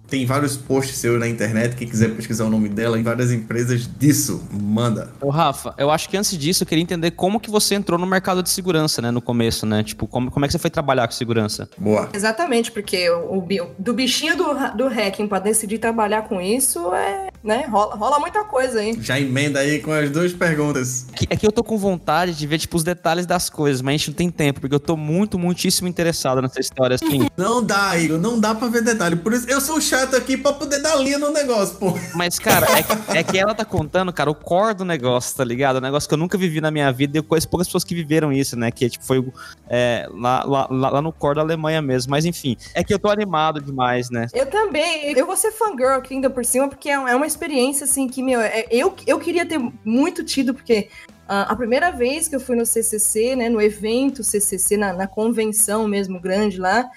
C: Tem vários posts seus na internet, quem quiser pesquisar o nome dela, em várias empresas disso. Manda.
B: Ô, Rafa, eu acho que antes disso eu queria entender como que você entrou no mercado de segurança, né? No começo, né? Tipo, como, como é que você foi trabalhar com segurança?
C: Boa.
A: Exatamente, porque o, o do bichinho do, do hacking pra decidir trabalhar com isso, é, né? Rola, rola muita coisa aí.
C: Já emenda aí com as duas perguntas.
B: É que eu tô com vontade de ver, tipo, os detalhes das coisas, mas a gente não tem tempo, porque eu tô muito, muitíssimo interessado nessa história, assim.
C: Não dá, Igor, não dá pra ver detalhe. Por isso, eu sou o chato aqui pra poder dar linha no negócio, pô.
B: Mas, cara, é que, é que ela tá contando, cara, o core do negócio, tá ligado? O negócio que eu nunca vivi na minha vida e eu conheço poucas pessoas que viveram isso, né? Que, tipo, foi é, lá, lá, lá no core da Alemanha mesmo. Mas, enfim, é que eu tô animado demais, né?
A: Eu também. Eu vou ser fangirl aqui ainda por cima, porque é, é uma experiência, assim, que, meu, é, eu, eu queria ter muito tido, porque a primeira vez que eu fui no CCC, né, no evento CCC, na, na convenção mesmo grande lá,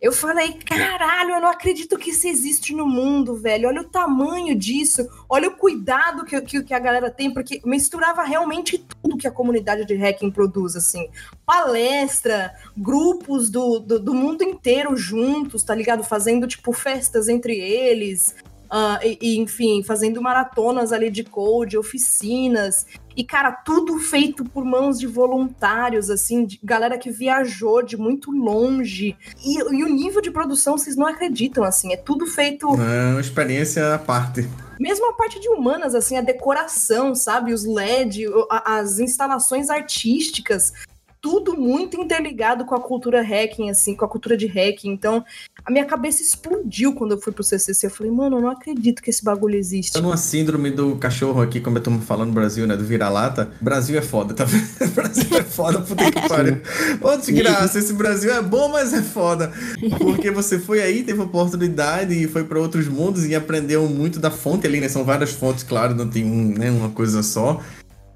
A: eu falei, caralho, eu não acredito que isso existe no mundo, velho. Olha o tamanho disso, olha o cuidado que, que, que, a galera tem, porque misturava realmente tudo que a comunidade de hacking produz, assim. Palestra, grupos do, do, do mundo inteiro juntos, tá ligado? Fazendo, tipo, festas entre eles. Uh, e, e, enfim, fazendo maratonas ali de code, oficinas. E, cara, tudo feito por mãos de voluntários, assim, de galera que viajou de muito longe. E, e o nível de produção, vocês não acreditam, assim, é tudo feito.
C: É uma experiência à parte.
A: Mesmo a parte de humanas, assim, a decoração, sabe? Os LED, as instalações artísticas tudo muito interligado com a cultura hacking, assim, com a cultura de hacking. Então, a minha cabeça explodiu quando eu fui pro CCC. Eu falei, mano, eu não acredito que esse bagulho existe.
C: Tô numa síndrome do cachorro aqui, como eu tô falando no Brasil, né? Do vira-lata. Brasil é foda, tá vendo? Brasil é foda, puta que pariu. Ô, desgraça, esse Brasil é bom, mas é foda. Porque você foi aí, teve oportunidade e foi para outros mundos e aprendeu muito da fonte ali, né? São várias fontes, claro, não tem um, né, uma coisa só.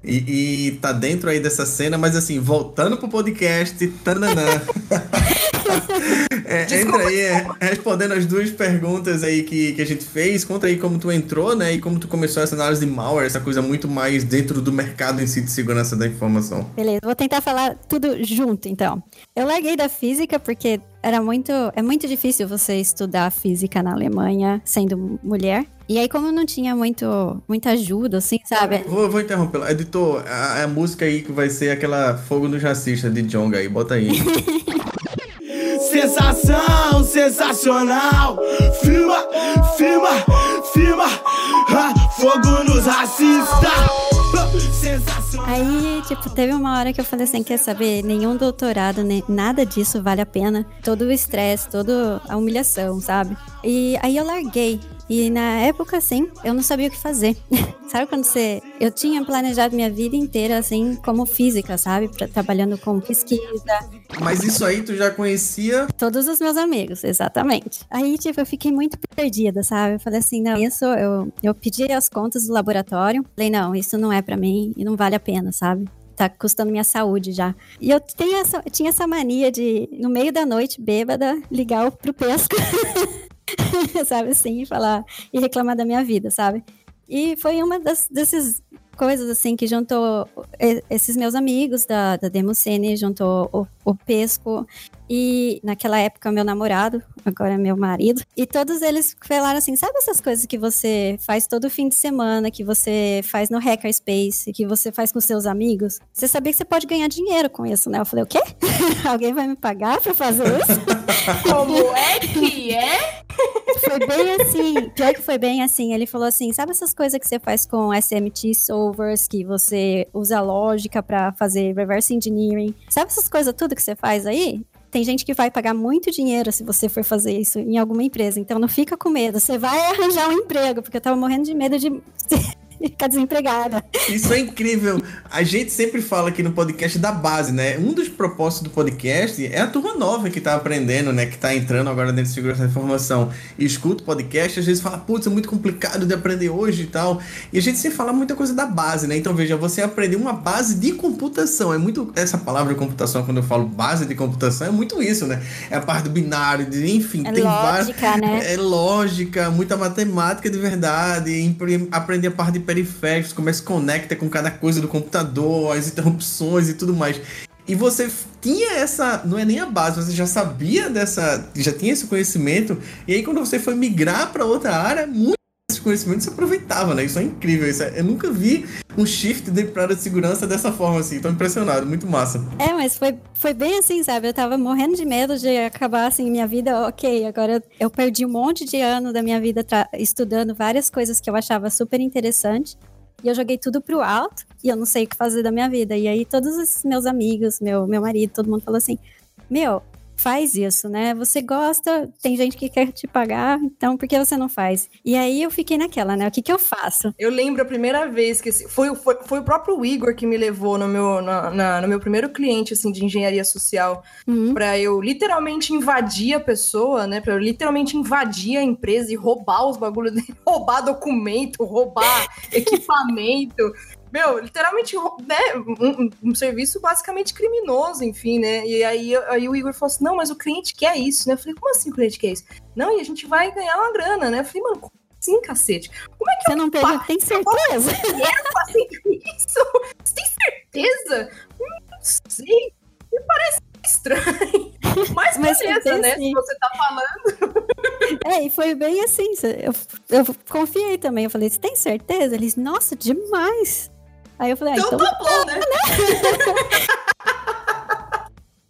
C: E, e tá dentro aí dessa cena, mas assim, voltando pro podcast, tananã. é, entra aí, é, respondendo as duas perguntas aí que, que a gente fez. Conta aí como tu entrou, né? E como tu começou essa análise de malware, essa coisa muito mais dentro do mercado em si de segurança da informação.
D: Beleza, vou tentar falar tudo junto, então. Eu larguei da física porque era muito. É muito difícil você estudar física na Alemanha sendo mulher. E aí, como não tinha muito, muita ajuda, assim, sabe?
C: Vou, vou interromper. Editor, a, a, música aí que vai ser aquela Fogo no Racista de Jonga aí, bota aí.
E: Sensação, sensacional. Firma, firma, firma. fogo nos racistas.
D: Aí, tipo, teve uma hora que eu falei assim, quer saber, nenhum doutorado, nem nada disso vale a pena. Todo o estresse, toda a humilhação, sabe? E aí eu larguei. E na época, assim, eu não sabia o que fazer. sabe quando você. Eu tinha planejado minha vida inteira, assim, como física, sabe? Pra, trabalhando com pesquisa.
C: Mas isso aí tu já conhecia?
D: Todos os meus amigos, exatamente. Aí, tipo, eu fiquei muito perdida, sabe? Eu falei assim, não, isso. Eu, eu pedi as contas do laboratório. Falei, não, isso não é para mim e não vale a pena, sabe? tá custando minha saúde já. E eu tenho essa, tinha essa mania de, no meio da noite, bêbada, ligar pro pesco. sabe assim, e falar e reclamar da minha vida, sabe? E foi uma das, desses coisas assim que juntou esses meus amigos da, da Democene, juntou o, o Pesco e naquela época meu namorado, agora meu marido, e todos eles falaram assim: sabe essas coisas que você faz todo fim de semana, que você faz no Hackerspace, que você faz com seus amigos? Você sabia que você pode ganhar dinheiro com isso, né? Eu falei: o quê? Alguém vai me pagar pra fazer isso?
A: Como é que é?
D: Foi bem assim, pior que foi bem assim. Ele falou assim: sabe essas coisas que você faz com SMT solvers, que você usa lógica para fazer reverse engineering? Sabe essas coisas tudo que você faz aí? Tem gente que vai pagar muito dinheiro se você for fazer isso em alguma empresa. Então não fica com medo. Você vai arranjar um emprego, porque eu tava morrendo de medo de ficar desempregada.
C: Isso é incrível. A gente sempre fala aqui no podcast da base, né? Um dos propósitos do podcast é a turma nova que tá aprendendo, né? Que tá entrando agora dentro de segurança da informação e escuta o podcast, às vezes fala, putz, é muito complicado de aprender hoje e tal. E a gente sempre fala muita coisa da base, né? Então veja, você aprender uma base de computação. É muito. Essa palavra computação, quando eu falo base de computação, é muito isso, né? É a parte do binário, de, enfim,
D: é
C: tem
D: lógica,
C: várias.
D: Né?
C: É lógica, muita matemática de verdade, aprender a parte de periféricos, como é que se conecta com cada coisa do computador, as interrupções e tudo mais. E você tinha essa, não é nem a base, você já sabia dessa, já tinha esse conhecimento, e aí quando você foi migrar para outra área, muito esse conhecimento se aproveitava, né? Isso é incrível, isso é, eu nunca vi um shift de área de segurança dessa forma assim, tô impressionado, muito massa.
D: É, mas foi, foi bem assim, sabe? Eu tava morrendo de medo de acabar assim minha vida, ok, agora eu, eu perdi um monte de ano da minha vida estudando várias coisas que eu achava super interessante. E eu joguei tudo pro alto e eu não sei o que fazer da minha vida. E aí todos esses meus amigos, meu, meu marido, todo mundo falou assim: Meu, faz isso, né? Você gosta, tem gente que quer te pagar, então por que você não faz? E aí eu fiquei naquela, né? O que que eu faço?
A: Eu lembro a primeira vez que foi, foi, foi o próprio Igor que me levou no meu, na, na, no meu primeiro cliente, assim, de engenharia social, uhum. para eu literalmente invadir a pessoa, né? Para eu literalmente invadir a empresa e roubar os bagulhos, roubar documento, roubar equipamento meu, literalmente, né, um, um, serviço basicamente criminoso, enfim, né? E aí, aí o Igor falou assim: não, mas o cliente quer isso, né? Eu falei, como assim o cliente quer isso? Não, e a gente vai ganhar uma grana, né? Eu falei, mano, assim, cacete? Como é que
D: Você não pegou, tem certeza?
A: Eu isso? Você tem certeza? Não sei. Me parece estranho. Mas, Mas beleza, né? Assim. Se você tá falando.
D: É, e foi bem assim. Eu, eu confiei também. Eu falei, você tem certeza? Eles, nossa, demais. Aí eu falei, ah, então,
A: então tá bom, né?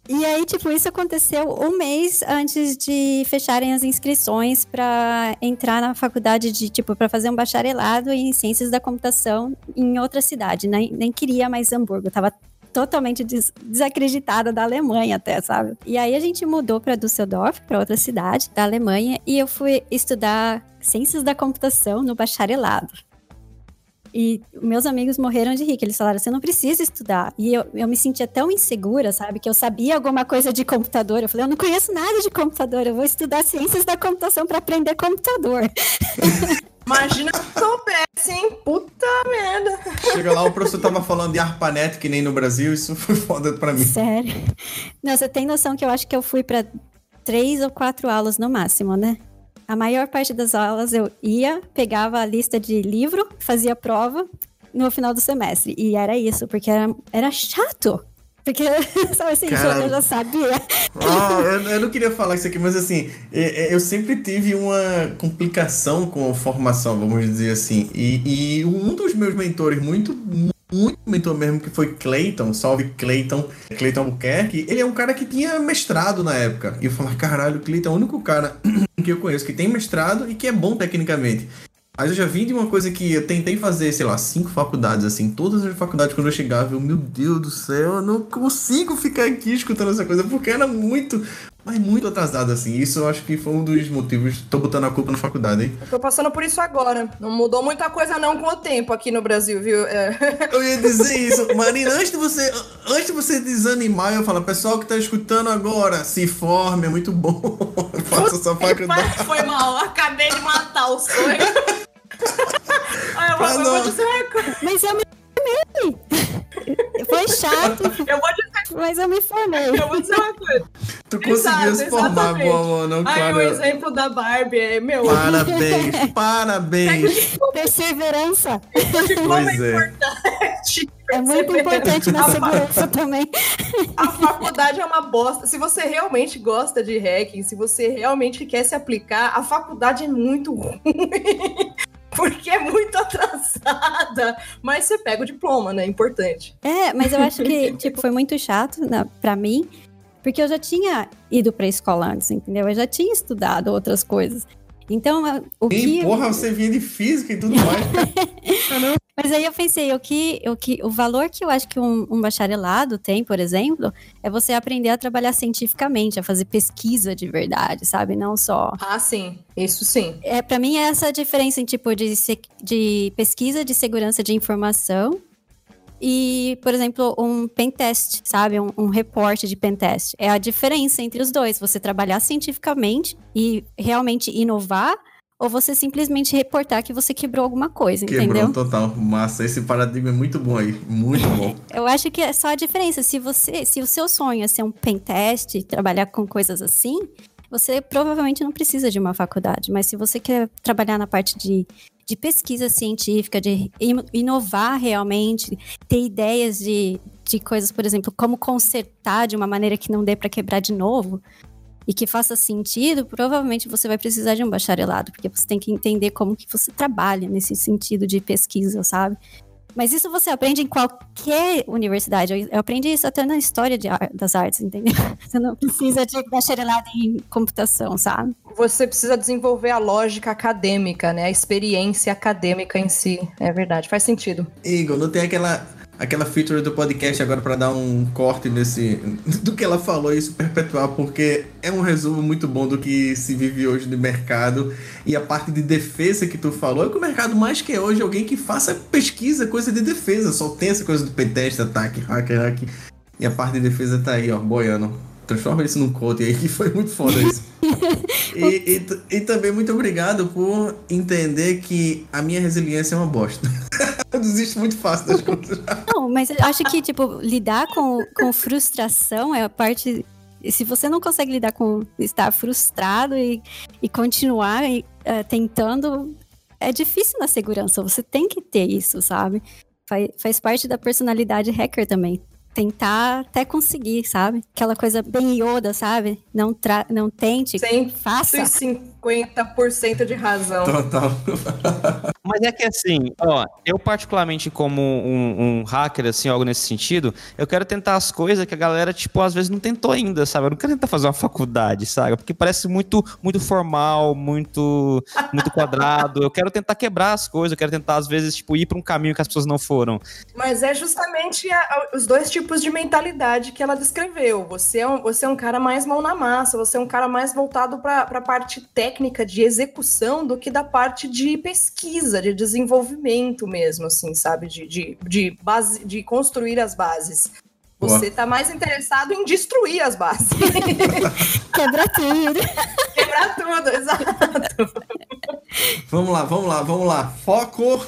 D: E aí, tipo, isso aconteceu um mês antes de fecharem as inscrições para entrar na faculdade de, tipo, para fazer um bacharelado em ciências da computação em outra cidade. Nem, nem queria mais Hamburgo, eu tava totalmente des desacreditada da Alemanha até, sabe? E aí a gente mudou para Düsseldorf, para outra cidade da Alemanha, e eu fui estudar ciências da computação no bacharelado. E meus amigos morreram de rir, que eles falaram, você não precisa estudar. E eu, eu me sentia tão insegura, sabe? Que eu sabia alguma coisa de computador. Eu falei, eu não conheço nada de computador, eu vou estudar ciências da computação para aprender computador.
A: Imagina se soubesse, hein? Puta merda.
C: Chega lá, o professor tava falando de ARPANET, que nem no Brasil, isso foi foda pra mim.
D: Sério. Não, você tem noção que eu acho que eu fui para três ou quatro aulas no máximo, né? A maior parte das aulas eu ia, pegava a lista de livro, fazia prova no final do semestre. E era isso, porque era, era chato. Porque, sabe assim, Cara, eu já sabia.
C: Ah, eu, eu, não queria falar isso aqui, mas assim, eu sempre tive uma complicação com a formação, vamos dizer assim. E, e um dos meus mentores, muito, muito mentor mesmo, que foi Clayton, salve Clayton, Clayton Albuquerque, ele é um cara que tinha mestrado na época. E eu falava, caralho, Clayton é o único cara que eu conheço que tem mestrado e que é bom tecnicamente. Mas eu já vim de uma coisa que eu tentei fazer, sei lá, cinco faculdades, assim. Todas as faculdades, quando eu chegava, eu, meu Deus do céu, eu não consigo ficar aqui escutando essa coisa, porque era muito, mas muito atrasado, assim. Isso eu acho que foi um dos motivos. Tô botando a culpa na faculdade, hein?
A: Eu tô passando por isso agora. Não mudou muita coisa, não, com o tempo aqui no Brasil, viu? É.
C: Eu ia dizer isso. Marina, antes de você, antes de você desanimar, eu falo, pessoal que tá escutando agora, se forme, é muito bom. Faça sua faculdade.
A: Foi mal, acabei de matar o sonho. Ai, eu, vou, eu vou dizer uma coisa.
D: Mas eu me formei. Foi chato.
A: Eu vou dizer...
D: Mas eu me formei.
A: Eu vou dizer uma coisa.
C: Tu conseguiu se formar, boa, não,
A: Aí o exemplo da Barbie é meu.
C: Parabéns, parabéns.
D: Perseverança.
C: Pois é.
A: importante.
D: É muito importante na segurança também.
A: A faculdade é uma bosta. Se você realmente gosta de hacking, se você realmente quer se aplicar, a faculdade é muito ruim. Porque é muito atrasada. Mas você pega o diploma, né? Importante.
D: É, mas eu acho que, tipo, foi muito chato na, pra mim. Porque eu já tinha ido pra escola antes, entendeu? Eu já tinha estudado outras coisas. Então, o
C: Ih,
D: que.
C: porra, você vinha de física e tudo mais.
D: Mas aí eu pensei, o que, o que, o valor que eu acho que um, um, bacharelado tem, por exemplo, é você aprender a trabalhar cientificamente, a fazer pesquisa de verdade, sabe? Não só.
A: Ah, sim, isso sim.
D: É para mim é essa diferença em tipo de, de pesquisa de segurança de informação e, por exemplo, um pentest, sabe? Um, um reporte de pentest. É a diferença entre os dois. Você trabalhar cientificamente e realmente inovar ou você simplesmente reportar que você quebrou alguma coisa,
C: Quebrou
D: entendeu?
C: total. Massa, esse paradigma é muito bom aí, muito bom.
D: Eu acho que é só a diferença. Se você, se o seu sonho é ser um pentest, trabalhar com coisas assim, você provavelmente não precisa de uma faculdade. Mas se você quer trabalhar na parte de, de pesquisa científica, de inovar realmente, ter ideias de, de coisas, por exemplo, como consertar de uma maneira que não dê para quebrar de novo, e que faça sentido, provavelmente você vai precisar de um bacharelado, porque você tem que entender como que você trabalha nesse sentido de pesquisa, sabe? Mas isso você aprende em qualquer universidade. Eu, eu aprendi isso até na história de, das artes, entendeu? Você não precisa de bacharelado em computação, sabe?
A: Você precisa desenvolver a lógica acadêmica, né? A experiência acadêmica em si. É verdade, faz sentido.
C: Igor, não tem aquela aquela feature do podcast agora para dar um corte nesse do que ela falou isso perpetuar porque é um resumo muito bom do que se vive hoje no mercado e a parte de defesa que tu falou é que o mercado mais quer hoje alguém que faça pesquisa coisa de defesa só tem essa coisa do pentest ataque hacker hack e a parte de defesa tá aí ó boiando transforma isso num quote aí que foi muito foda isso e, e, e também muito obrigado por entender que a minha resiliência é uma bosta eu desisto muito fácil das coisas.
D: Não, mas eu acho que, tipo, lidar com, com frustração é a parte. Se você não consegue lidar com estar frustrado e, e continuar uh, tentando, é difícil na segurança. Você tem que ter isso, sabe? Faz, faz parte da personalidade hacker também tentar até conseguir, sabe? Aquela coisa bem ioda, sabe? Não, tra não tente,
A: Sem
D: faça.
A: 50% de razão.
C: Total.
B: Mas é que assim, ó, eu particularmente como um, um, hacker, assim, algo nesse sentido, eu quero tentar as coisas que a galera, tipo, às vezes não tentou ainda, sabe? Eu não quero tentar fazer uma faculdade, sabe? Porque parece muito, muito formal, muito, muito quadrado. Eu quero tentar quebrar as coisas, eu quero tentar, às vezes, tipo, ir para um caminho que as pessoas não foram.
A: Mas é justamente a, a, os dois tipos de mentalidade que ela descreveu. Você é um, você é um cara mais mão na massa, você é um cara mais voltado para a parte técnica de execução do que da parte de pesquisa, de desenvolvimento mesmo, assim, sabe? De, de, de, base, de construir as bases. Você está mais interessado em destruir as bases.
D: Quebrar tudo.
A: Quebrar tudo, exato.
C: Vamos lá, vamos lá, vamos lá. Foco!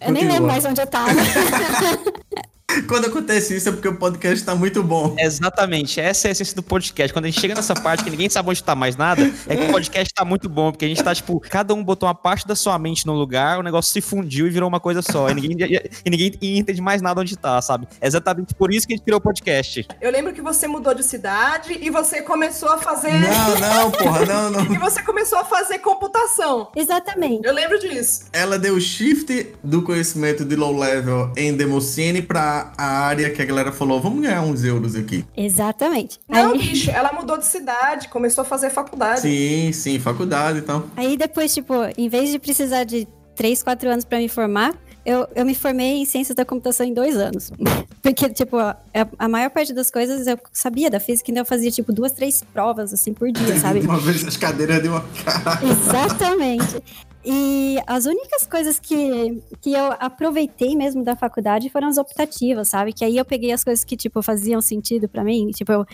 D: Eu nem lembro mais onde eu tava.
C: Quando acontece isso é porque o podcast tá muito bom.
B: Exatamente, essa é a essência do podcast. Quando a gente chega nessa parte que ninguém sabe onde tá mais nada, é que o podcast tá muito bom, porque a gente tá, tipo, cada um botou uma parte da sua mente no lugar, o negócio se fundiu e virou uma coisa só. E ninguém, e ninguém entende mais nada onde tá, sabe? É exatamente por isso que a gente criou o podcast.
A: Eu lembro que você mudou de cidade e você começou a fazer.
C: Não, não, porra, não, não.
A: e você começou a fazer computação.
D: Exatamente.
A: Eu lembro disso.
C: Ela deu shift do conhecimento de low level em Demoscene pra a área que a galera falou, vamos ganhar uns euros aqui.
D: Exatamente.
A: Não, Aí... bicho, ela mudou de cidade, começou a fazer faculdade.
C: Sim, sim, faculdade e então. tal.
D: Aí depois, tipo, em vez de precisar de 3, 4 anos para me formar, eu, eu me formei em ciências da computação em dois anos. Porque, tipo, a, a, maior parte das coisas eu sabia da física, então eu fazia, tipo, duas, três provas, assim, por dia, sabe?
C: uma vez as cadeiras de uma cara.
D: Exatamente. E as únicas coisas que, que eu aproveitei mesmo da faculdade foram as optativas, sabe? Que aí eu peguei as coisas que, tipo, faziam sentido para mim. Tipo, eu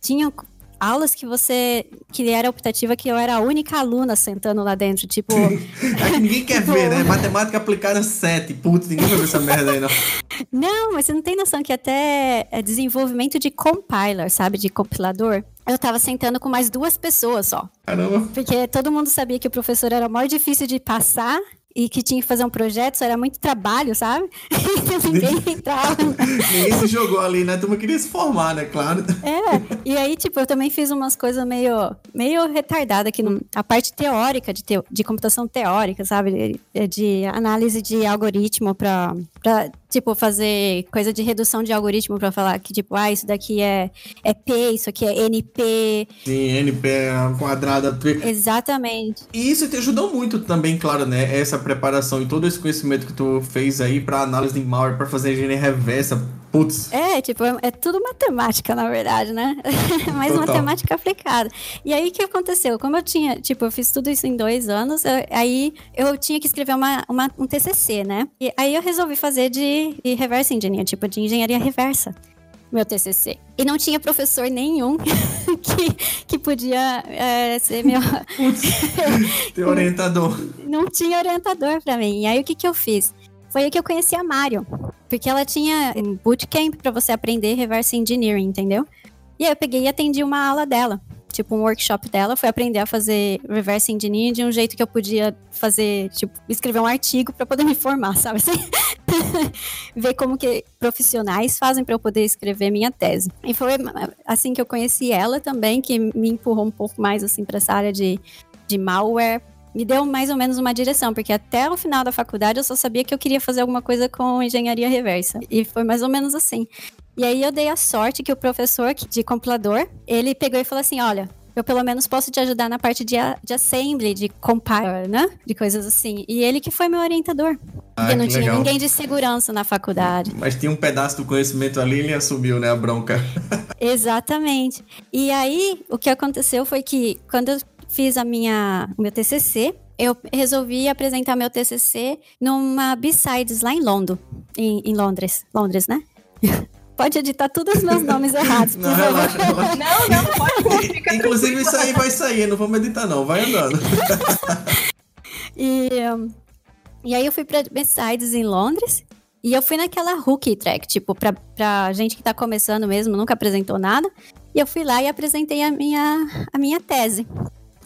D: tinha aulas que você. que era optativa, que eu era a única aluna sentando lá dentro. Tipo.
C: É ninguém quer
D: Tipo-
C: ver, né? Matemática aplicada 7. Putz, ninguém vai ver essa merda aí, não.
D: Não, mas você não tem noção que até é desenvolvimento de compiler, sabe? De compilador. Eu tava sentando com mais duas pessoas só.
C: Caramba.
D: Porque todo mundo sabia que o professor era mais difícil de passar e que tinha que fazer um projeto, isso era muito trabalho, sabe? Então ninguém entrava.
C: Ninguém se jogou ali, né? A turma queria se formar, né? Claro.
D: É, e aí, tipo, eu também fiz umas coisas meio, meio retardada aqui, no, a parte teórica, de, teo, de computação teórica, sabe? De, de análise de algoritmo pra, tipo, fazer coisa de redução de algoritmo pra falar que, tipo, ah, isso daqui é, é P, isso aqui é NP.
C: Sim, NP quadrada. P.
D: Exatamente.
C: E isso te ajudou muito também, claro, né? Essa preparação e todo esse conhecimento que tu fez aí pra análise de malware, pra fazer engenharia reversa. Putz.
D: É, tipo, é, é tudo matemática, na verdade, né? Mas
C: Total.
D: matemática aplicada. E aí, o que aconteceu? Como eu tinha, tipo, eu fiz tudo isso em dois anos, eu- aí eu tinha que escrever uma, uma- um TCC, né? E aí eu resolvi fazer de, de reverse engineer, tipo, de engenharia reversa, meu TCC. E não tinha professor nenhum que, que podia é, ser meu...
C: Teu orientador.
D: não tinha orientador pra mim. E aí o que que eu fiz? Foi aí que eu conheci a Mário, porque ela tinha um bootcamp pra você aprender reverse engineering, entendeu? E aí eu peguei e atendi uma aula dela, tipo um workshop dela, foi aprender a fazer reverse engineering de um jeito que eu podia fazer, tipo, escrever um artigo pra poder me formar, sabe? Assim? Ver como que profissionais fazem pra eu poder escrever minha tese. E foi assim que eu conheci ela também, que me empurrou um pouco mais assim para essa área de, de malware, me deu mais ou menos uma direção, porque até o final da faculdade eu só sabia que eu queria fazer alguma coisa com engenharia reversa. E foi mais ou menos assim. E aí eu dei a sorte que o professor de compilador, ele pegou e falou assim: olha. Eu pelo menos posso te ajudar na parte de, de assembly, de compiler, né? De coisas assim. E ele que foi meu orientador.
C: Ah,
D: porque não tinha
C: legal.
D: ninguém de segurança na faculdade.
C: Mas tinha um pedaço do conhecimento ali e ele assumiu, né? A bronca.
D: Exatamente. E aí, o que aconteceu foi que quando eu fiz a minha, o meu TCC, eu resolvi apresentar meu TCC numa B-Sides lá em Londres, em, em Londres, Londres, né? Pode editar todos os meus nomes errados, por
C: Não,
D: favor.
C: relaxa, relaxa.
A: Não, não, pode fica
C: Inclusive, isso aí vai sair, não vamos editar, não. Vai andando.
D: E, e aí eu fui pra B-Sides em Londres. E eu fui naquela rookie track, tipo, pra, pra gente que tá começando mesmo, nunca apresentou nada. E eu fui lá e apresentei a minha, a minha tese.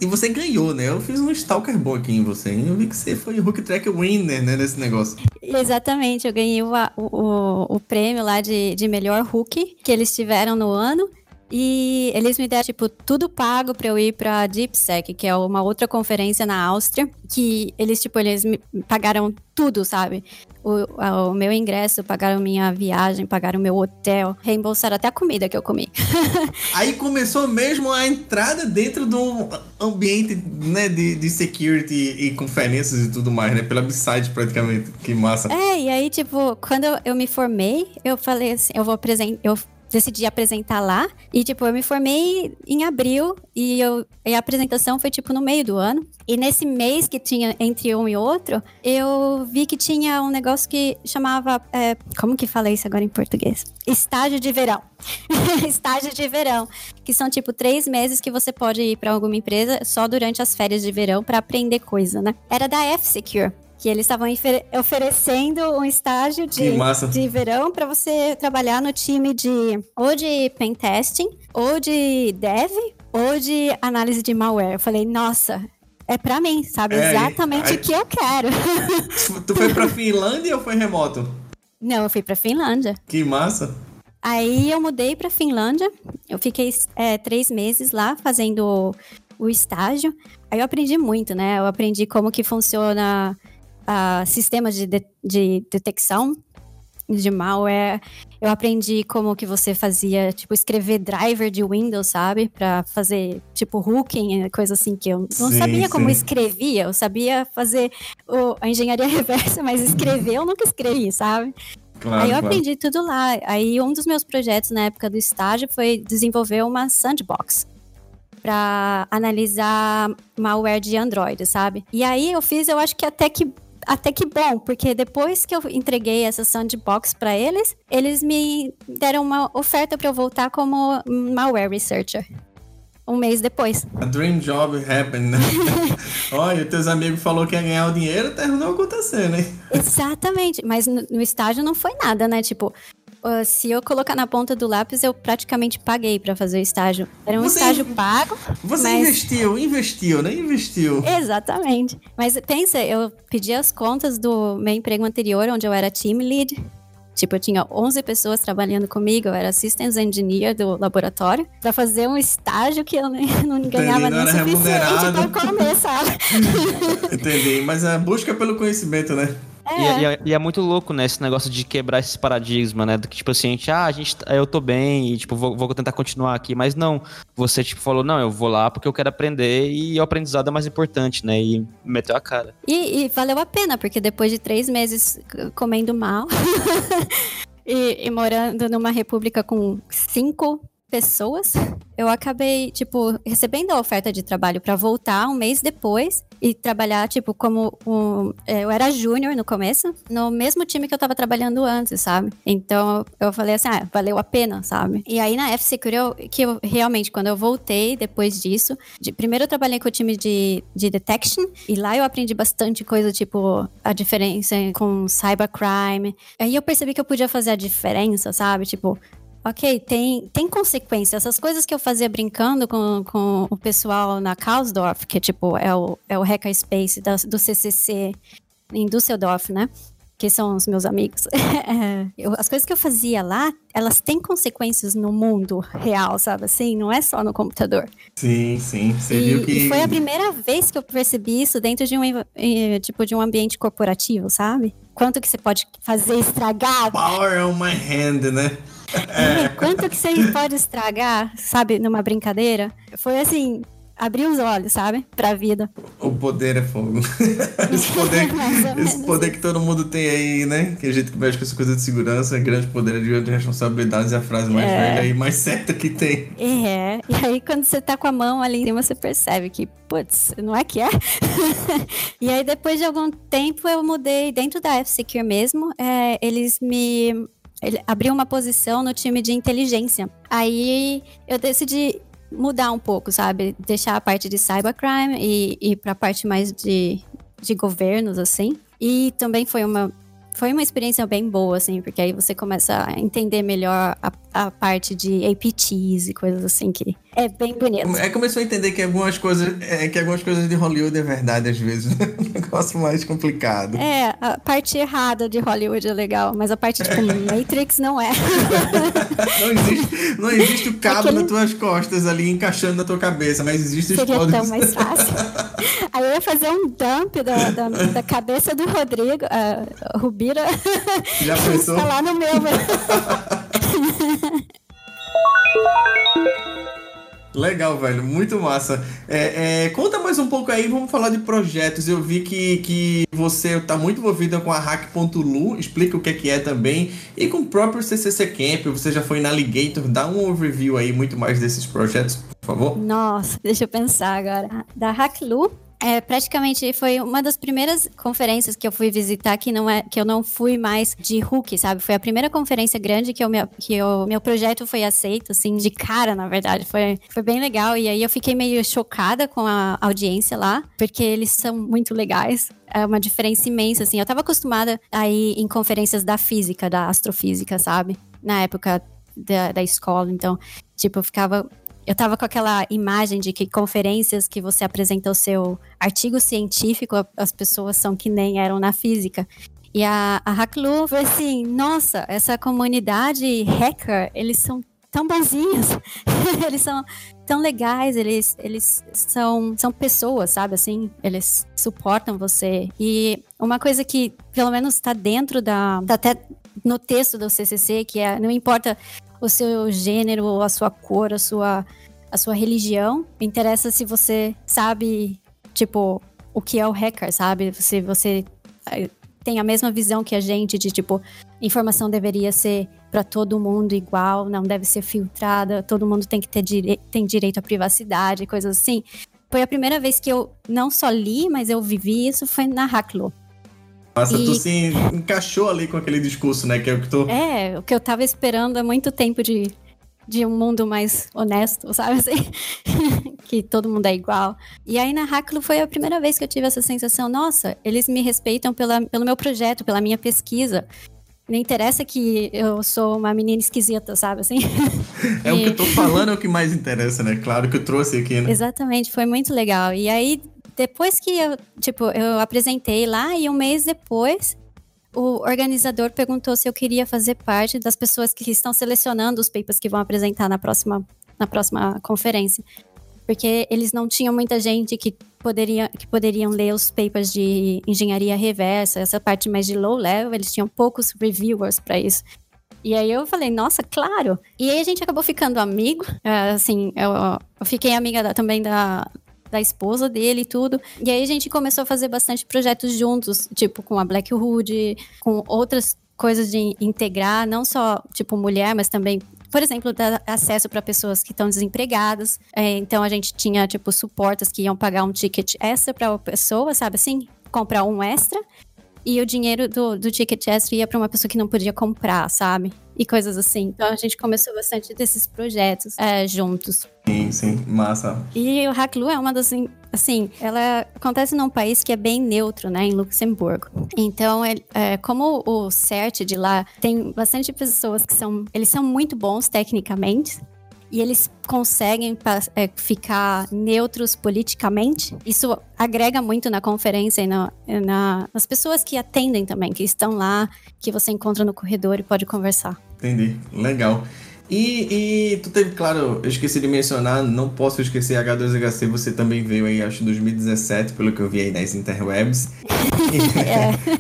C: E você ganhou, né? Eu fiz um stalker bom aqui em você. hein? Eu vi que você foi Hook Track winner, né? Nesse negócio.
D: Exatamente, eu ganhei o, o, o- o prêmio lá de, de melhor Hulk que eles tiveram no ano. E eles me deram, tipo, tudo pago pra eu ir pra DeepSec, que é uma outra conferência na Áustria, que eles, tipo, eles me pagaram tudo, sabe? O, o meu ingresso, pagaram minha viagem, pagaram meu hotel, reembolsaram até a comida que eu comi.
C: Aí começou mesmo a entrada dentro do ambiente né, de, de security e conferências e tudo mais, né? Pela B-Side praticamente. Que massa.
D: É, e aí, tipo, quando eu, eu me formei, eu falei assim, eu vou apresentar. Eu decidi apresentar lá. E, tipo, eu me formei em abril e, eu, e a apresentação foi, tipo, no meio do ano. E nesse mês que tinha entre um e outro, eu vi que tinha um negócio que chamava. é, como que fala isso agora em português? Estágio de verão. Estágio de verão. Que são, tipo, três meses que você pode ir pra alguma empresa só durante as férias de verão pra aprender coisa, né? Era da F-Secure. Que eles estavam ofe- oferecendo um estágio de, de verão pra você trabalhar no time de ou de pentesting, ou de dev, ou de análise de malware. Eu falei, nossa, é pra mim, sabe?
C: É,
D: Exatamente
C: aí-
D: o que eu quero.
C: Tu foi pra Finlândia ou foi remoto?
D: Não, eu fui pra Finlândia.
C: Que massa.
D: Aí eu mudei pra Finlândia. Eu fiquei é, três meses lá fazendo o, o estágio. Aí eu aprendi muito, né? Eu aprendi como que funciona a sistemas de, de, de detecção de malware. Eu aprendi como que você fazia, tipo, escrever driver de Windows, sabe? Pra fazer, tipo, hooking, coisa assim que eu não
C: Sim,
D: sabia como
C: sim.
D: escrevia. Eu sabia fazer o- a engenharia reversa, mas escrever eu nunca escrevi, sabe?
C: Claro,
D: Aí eu
C: claro.
D: aprendi tudo lá. Aí um dos meus projetos na época do estágio foi desenvolver uma sandbox para analisar malware de Android, sabe? E aí eu fiz, eu acho que até que até que bom, porque depois que eu entreguei essa sandbox para eles, eles me deram uma oferta para eu voltar como malware researcher. um mês depois.
C: A dream job happened, né? Olha, teus amigos falou que ia ganhar o dinheiro, terminou acontecendo, hein?
D: Exatamente, mas no, no estágio não foi nada, né? Tipo, Uh, se eu colocar na ponta do lápis, eu praticamente paguei para fazer o estágio. Era um
C: Você-
D: estágio pago.
C: Você
D: mas...
C: investiu, investiu, né? Investiu.
D: Exatamente. Mas pensa, eu pedi as contas do meu emprego anterior, onde eu era team lead. Tipo, eu tinha 11 pessoas trabalhando comigo, eu era assistance engineer do laboratório, pra fazer um estágio que eu nem, não ganhava
C: não
D: nem suficiente pra comer, sabe?
C: Entendi. Mas a busca pelo conhecimento, né?
B: E, é- e é, e é muito louco, né, esse negócio de quebrar esse paradigma, né? Do que, tipo assim, a gente, ah, a gente, eu tô bem e, tipo, vou, vou tentar continuar aqui. Mas não, você, tipo, falou, não, eu vou lá porque eu quero aprender e o aprendizado é mais importante, né? E meteu a cara.
D: E, e valeu a pena, porque depois de três meses comendo mal e, e morando numa república com cinco pessoas, eu acabei, tipo, recebendo a oferta de trabalho pra voltar um mês depois e trabalhar, tipo, como um. é, Eu era júnior no começo, no mesmo time que eu tava trabalhando antes, sabe? Então eu falei assim, ah, valeu a pena, sabe? E aí na F-Secure, que eu realmente, quando eu voltei depois disso, de- primeiro eu trabalhei com o time de, de detection, e lá eu aprendi bastante coisa, tipo, a diferença com cybercrime. Aí eu percebi que eu podia fazer a diferença, sabe? Tipo, Ok, tem, tem consequência. Essas coisas que eu fazia brincando com, com o pessoal na Kausdorf, que tipo é o, é o Hackerspace da, do CCC em Düsseldorf, né? Que são os meus amigos. É, eu- as coisas que eu fazia lá, elas têm consequências no mundo real, sabe assim? Não é só no computador.
C: Sim, sim. Você
D: E,
C: viu que.
D: e foi a primeira vez que eu percebi isso dentro de um, tipo, de um ambiente corporativo, sabe? Quanto que você pode fazer estragar
C: Power on my hand, né?
D: Quanto que você pode estragar, sabe, numa brincadeira? Foi assim, abrir os olhos, sabe, pra vida.
C: O poder é fogo. esse poder, esse poder que todo mundo tem aí, né? Que a gente que mexe com essa coisa de segurança, grande poder é de grande responsabilidades é a frase mais
D: É.
C: velha e mais certa que tem.
D: É, e aí quando você tá com a mão ali em cima, você percebe que, putz, não é que é? e aí depois de algum tempo eu mudei, dentro da F-Secure mesmo, é, eles me... Ele abriu uma posição no time de inteligência. Aí eu decidi mudar um pouco, sabe? Deixar a parte de cybercrime e ir pra parte mais de, de governos, assim. E também foi uma, foi uma experiência bem boa, assim, porque aí você começa a entender melhor a, a parte de APTs e coisas assim, que é bem bonito.
C: É começou a entender que algumas coisas, é, que algumas coisas de Hollywood é verdade às vezes. né? um negócio mais complicado.
D: É, a parte errada de Hollywood é legal, mas a parte, tipo, Matrix não é.
C: Não existe, não existe o cabo nas tuas costas ali encaixando na tua cabeça, mas existe os
D: Seria
C: códigos.
D: tão mais fácil. Aí eu ia fazer um dump da, da, da cabeça do Rodrigo, a Rubira,
C: Já pensou?
D: tá lá no meu.
C: Legal, velho, muito massa. É, é, conta mais um pouco aí, vamos falar de projetos. Eu vi que, que você está muito envolvida com a Hack.lu, explica o que é que é também, e com o próprio CCC Camp, você já foi na Alligator, dá um overview aí muito mais desses projetos, por favor.
D: Nossa, deixa eu pensar agora. Da Hacklu, é, praticamente foi uma das primeiras conferências que eu fui visitar que não é que eu não fui mais de Hook, sabe? Foi a primeira conferência grande que o meu, que o meu projeto foi aceito, assim, de cara, na verdade. Foi, foi bem legal. E aí eu fiquei meio chocada com a audiência lá, porque eles são muito legais. É uma diferença imensa, assim. Eu tava acostumada a ir em conferências da física, da astrofísica, sabe? Na época da, da escola. Então, tipo, eu ficava eu tava com aquela imagem de que conferências que você apresenta o seu artigo científico, as pessoas são que nem eram na física. E a, a Hacklu foi assim, nossa, essa comunidade hacker, eles são tão bonzinhos, eles são tão legais, eles, eles são, são pessoas, sabe, assim, eles suportam você. E uma coisa que, pelo menos, tá dentro da, tá até no texto do CCC, que é, não importa o seu gênero, a sua cor, a sua, a sua religião. Interessa se você sabe, tipo, o que é o hacker, sabe? Se você eh, tem a mesma visão que a gente de, tipo, informação deveria ser para todo mundo igual, não deve ser filtrada, todo mundo tem que ter dire tem direito à privacidade, coisas assim. Foi a primeira vez que eu não só li, mas eu vivi isso foi na Hacklo.
C: Nossa, tu
D: E-
C: se encaixou ali com aquele discurso, né? Que é o que tu.
D: É, o que eu tava esperando há muito tempo de, de um mundo mais honesto, sabe assim? que todo mundo é igual. E aí na Hacklo foi a primeira vez que eu tive essa sensação, nossa, eles me respeitam pela, pelo meu projeto, pela minha pesquisa. Não interessa que eu sou uma menina esquisita, sabe assim?
C: É e... o que eu tô falando é o que mais interessa, né? Claro que eu trouxe aqui, né?
D: Exatamente, foi muito legal. E aí, depois que eu, tipo, eu apresentei lá e um mês depois, o organizador perguntou se eu queria fazer parte das pessoas que estão selecionando os papers que vão apresentar na próxima, na próxima conferência. Porque eles não tinham muita gente que, poderia, que poderiam ler os papers de engenharia reversa, essa parte mais de low level, eles tinham poucos reviewers para isso. E aí eu falei, nossa, claro. E aí a gente acabou ficando amigo. É, assim, eu, eu fiquei amiga da, também da, da esposa dele e tudo. E aí a gente começou a fazer bastante projetos juntos, tipo com a Black Hood, com outras coisas de integrar, não só tipo mulher, mas também por exemplo, dar acesso para pessoas que estão desempregadas. É, então a gente tinha tipo suportas que iam pagar um ticket extra para a pessoa, sabe assim? Comprar um extra e o dinheiro do, do ticket extra ia para uma pessoa que não podia comprar, sabe? E coisas assim. Então a gente começou bastante desses projetos é, juntos.
C: Sim, sim, massa.
D: E o Hacklu é uma das. Assim, ela acontece num país que é bem neutro, né? Em Luxemburgo. Então, é, é, como o CERT de lá tem bastante pessoas que são. Eles são muito bons tecnicamente, e eles conseguem é, ficar neutros politicamente, isso agrega muito na conferência e na, na, nas pessoas que atendem também, que estão lá, que você encontra no corredor e pode conversar.
C: Entendi, legal. E, e, tu teve, claro, eu esqueci de mencionar, não posso esquecer H2HC, você também veio aí, acho, em 2017, pelo que eu vi aí nas interwebs. é.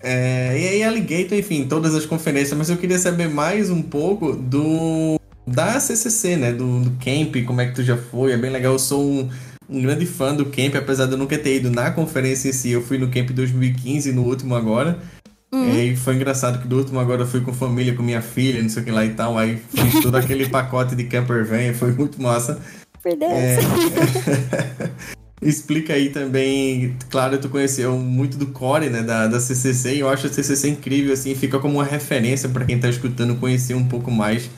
C: é, e aí Alligator, enfim, todas as conferências, mas eu queria saber mais um pouco do da CCC, né? Do, do Camp, como é que tu já foi? É bem legal. Eu sou um, um grande fã do Camp, apesar de eu nunca ter ido na conferência em si. Eu fui no Camp 2015, no último agora. Uhum. E foi engraçado que do último agora eu fui com família, com minha filha, não sei o que lá e tal. Aí fiz todo aquele pacote de camper van, foi muito massa.
D: Por Deus. É...
C: Explica aí também, claro, tu conheceu muito do core, né, da, da CCC, e eu acho a CCC incrível, assim, fica como uma referência para quem tá escutando conhecer um pouco mais